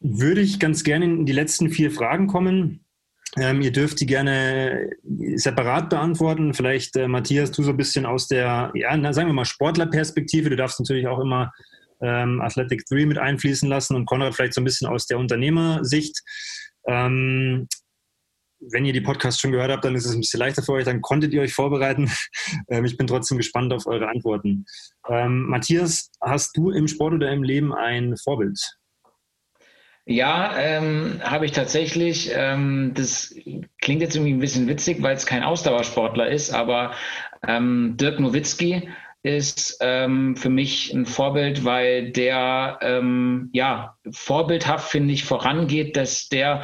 würde ich ganz gerne in die letzten vier Fragen kommen. Ähm, ihr dürft die gerne separat beantworten. Vielleicht, äh, Matthias, du so ein bisschen aus der, ja, na, sagen wir mal, Sportlerperspektive. Du darfst natürlich auch immer ähm, Athletic 3 mit einfließen lassen und Konrad vielleicht so ein bisschen aus der Unternehmersicht. Ähm, wenn ihr die Podcasts schon gehört habt, dann ist es ein bisschen leichter für euch, dann konntet ihr euch vorbereiten. Ähm, ich bin trotzdem gespannt auf eure Antworten. Ähm, Matthias, hast du im Sport oder im Leben ein Vorbild? Ja, ähm, habe ich tatsächlich. Ähm, das klingt jetzt irgendwie ein bisschen witzig, weil es kein Ausdauersportler ist, aber ähm, Dirk Nowitzki ist ähm, für mich ein Vorbild, weil der ähm, ja vorbildhaft finde ich vorangeht, dass der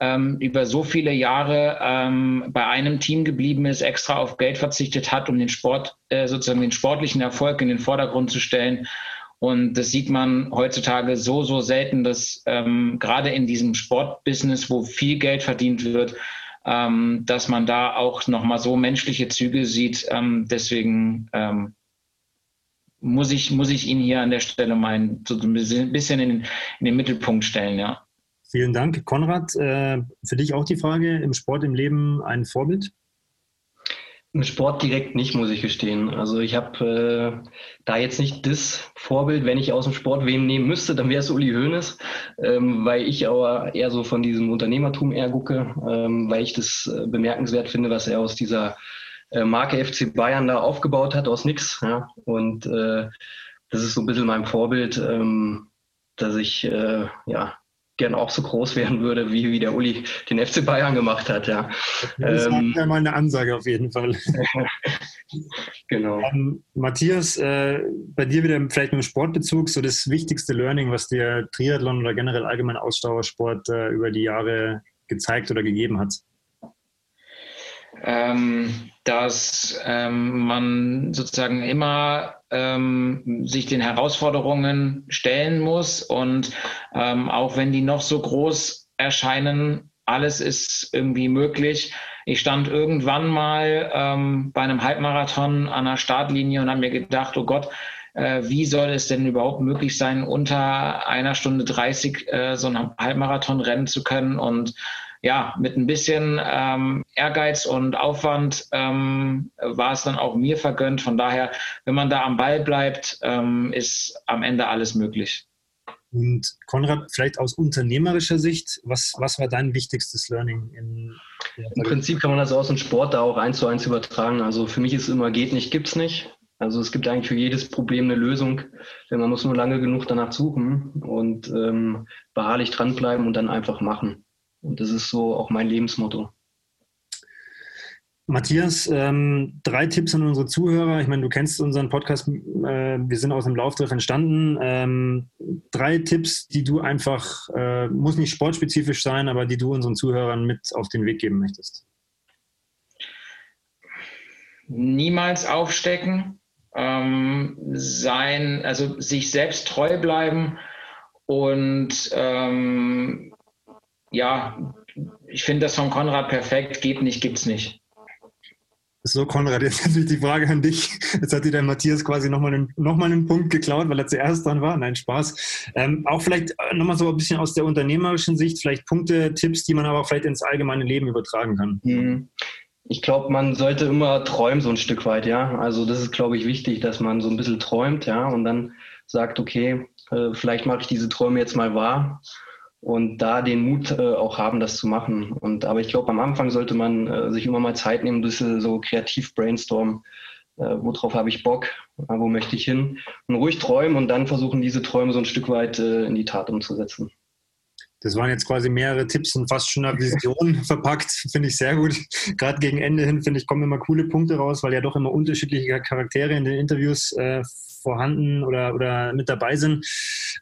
ähm, über so viele Jahre ähm, bei einem Team geblieben ist, extra auf Geld verzichtet hat, um den Sport, äh, sozusagen den sportlichen Erfolg in den Vordergrund zu stellen und das sieht man heutzutage so, so selten, dass ähm, gerade in diesem Sportbusiness, wo viel Geld verdient wird, ähm, dass man da auch nochmal so menschliche Züge sieht. Ähm, deswegen ähm, muss, ich, muss ich ihn hier an der Stelle mal so ein bisschen in, in den Mittelpunkt stellen, ja. Vielen Dank. Konrad, äh, für dich auch die Frage, im Sport, im Leben ein Vorbild? Im Sport direkt nicht, muss ich gestehen. Also ich habe äh, da jetzt nicht das Vorbild, wenn ich aus dem Sport wem nehmen müsste, dann wäre es Uli Hoeneß, ähm, weil ich aber eher so von diesem Unternehmertum eher gucke, ähm, weil ich das äh, bemerkenswert finde, was er aus dieser äh, Marke FC Bayern da aufgebaut hat, aus nix. Ja? Und äh, das ist so ein bisschen mein Vorbild, ähm, dass ich äh, ja gern auch so groß werden würde, wie, wie der Uli den FC Bayern gemacht hat. Ja. Das ähm, ja mal eine Ansage auf jeden Fall. genau. Ähm, Matthias, äh, bei dir wieder vielleicht mit dem Sportbezug, so das wichtigste Learning, was dir Triathlon oder generell allgemein Ausdauersport äh, über die Jahre gezeigt oder gegeben hat? Ähm, dass ähm, man sozusagen immer ähm, sich den Herausforderungen stellen muss und ähm, auch wenn die noch so groß erscheinen, alles ist irgendwie möglich. Ich stand irgendwann mal ähm, bei einem Halbmarathon an der Startlinie und habe mir gedacht, oh Gott, äh, wie soll es denn überhaupt möglich sein, unter einer Stunde 30 äh, so einen Halbmarathon rennen zu können und ja, mit ein bisschen ähm, Ehrgeiz und Aufwand ähm, war es dann auch mir vergönnt. Von daher, wenn man da am Ball bleibt, ähm, ist am Ende alles möglich. Und Konrad, vielleicht aus unternehmerischer Sicht, was, was war dein wichtigstes Learning? In Im Prinzip kann man das aus dem Sport da auch eins zu eins übertragen. Also für mich ist immer geht nicht, gibt's nicht. Also es gibt eigentlich für jedes Problem eine Lösung. Man muss nur lange genug danach suchen und ähm, beharrlich dranbleiben und dann einfach machen. Und das ist so auch mein Lebensmotto. Matthias, ähm, drei Tipps an unsere Zuhörer. Ich meine, du kennst unseren Podcast, äh, wir sind aus dem Lauftreff entstanden. Ähm, drei Tipps, die du einfach, äh, muss nicht sportspezifisch sein, aber die du unseren Zuhörern mit auf den Weg geben möchtest. Niemals aufstecken, ähm, sein, also sich selbst treu bleiben und ähm, ja, ich finde das von Konrad perfekt, geht nicht, gibt's nicht. So, Konrad, jetzt natürlich die Frage an dich. Jetzt hat dir der Matthias quasi nochmal einen, noch einen Punkt geklaut, weil er zuerst dran war. Nein, Spaß. Ähm, auch vielleicht äh, nochmal so ein bisschen aus der unternehmerischen Sicht, vielleicht Punkte, Tipps, die man aber vielleicht ins allgemeine Leben übertragen kann. Mhm. Ich glaube, man sollte immer träumen, so ein Stück weit, ja. Also das ist, glaube ich, wichtig, dass man so ein bisschen träumt, ja, und dann sagt, okay, äh, vielleicht mache ich diese Träume jetzt mal wahr und da den Mut äh, auch haben, das zu machen. Und aber ich glaube, am Anfang sollte man äh, sich immer mal Zeit nehmen, ein bisschen so kreativ brainstormen. Äh, worauf habe ich Bock? wo möchte ich hin? Und ruhig träumen und dann versuchen, diese Träume so ein Stück weit äh, in die Tat umzusetzen. Das waren jetzt quasi mehrere Tipps und fast schon eine Vision verpackt. Finde ich sehr gut. Gerade gegen Ende hin, finde ich, kommen immer coole Punkte raus, weil ja doch immer unterschiedliche Charaktere in den Interviews äh, vorhanden oder, oder mit dabei sind.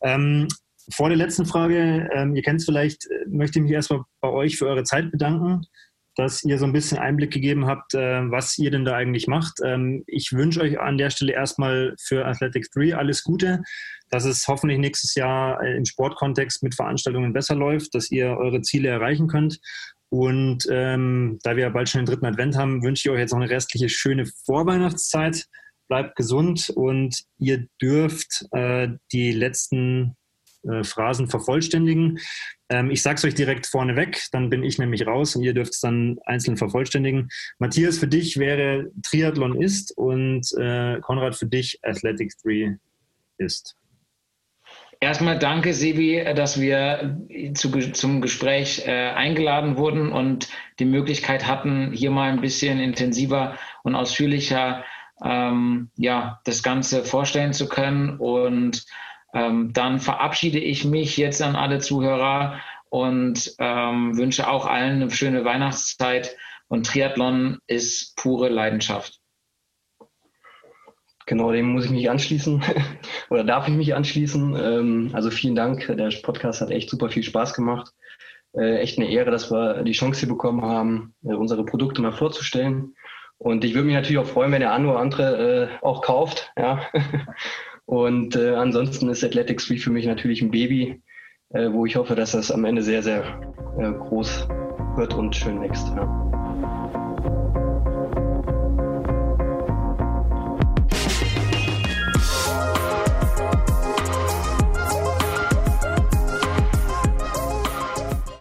Ähm, vor der letzten Frage, ähm, ihr kennt es vielleicht, äh, möchte ich mich erstmal bei euch für eure Zeit bedanken, dass ihr so ein bisschen Einblick gegeben habt, äh, was ihr denn da eigentlich macht. Ähm, ich wünsche euch an der Stelle erstmal für Athletic 3 alles Gute, dass es hoffentlich nächstes Jahr äh, im Sportkontext mit Veranstaltungen besser läuft, dass ihr eure Ziele erreichen könnt. Und ähm, da wir bald schon den dritten Advent haben, wünsche ich euch jetzt noch eine restliche schöne Vorweihnachtszeit. Bleibt gesund und ihr dürft äh, die letzten äh, Phrasen vervollständigen. Ähm, ich sage es euch direkt vorneweg, dann bin ich nämlich raus und ihr dürft es dann einzeln vervollständigen. Matthias, für dich wäre Triathlon ist und äh, Konrad für dich Athletics 3 ist. Erstmal danke, Sebi, dass wir zu, zum Gespräch äh, eingeladen wurden und die Möglichkeit hatten, hier mal ein bisschen intensiver und ausführlicher ähm, ja, das Ganze vorstellen zu können. Und ähm, dann verabschiede ich mich jetzt an alle Zuhörer und ähm, wünsche auch allen eine schöne Weihnachtszeit. Und Triathlon ist pure Leidenschaft. Genau, dem muss ich mich anschließen oder darf ich mich anschließen. Ähm, also vielen Dank. Der Podcast hat echt super viel Spaß gemacht. Äh, echt eine Ehre, dass wir die Chance hier bekommen haben, äh, unsere Produkte mal vorzustellen. Und ich würde mich natürlich auch freuen, wenn der eine oder andere äh, auch kauft. Ja. Und äh, ansonsten ist Athletics Free für mich natürlich ein Baby, äh, wo ich hoffe, dass das am Ende sehr, sehr äh, groß wird und schön wächst. Ja.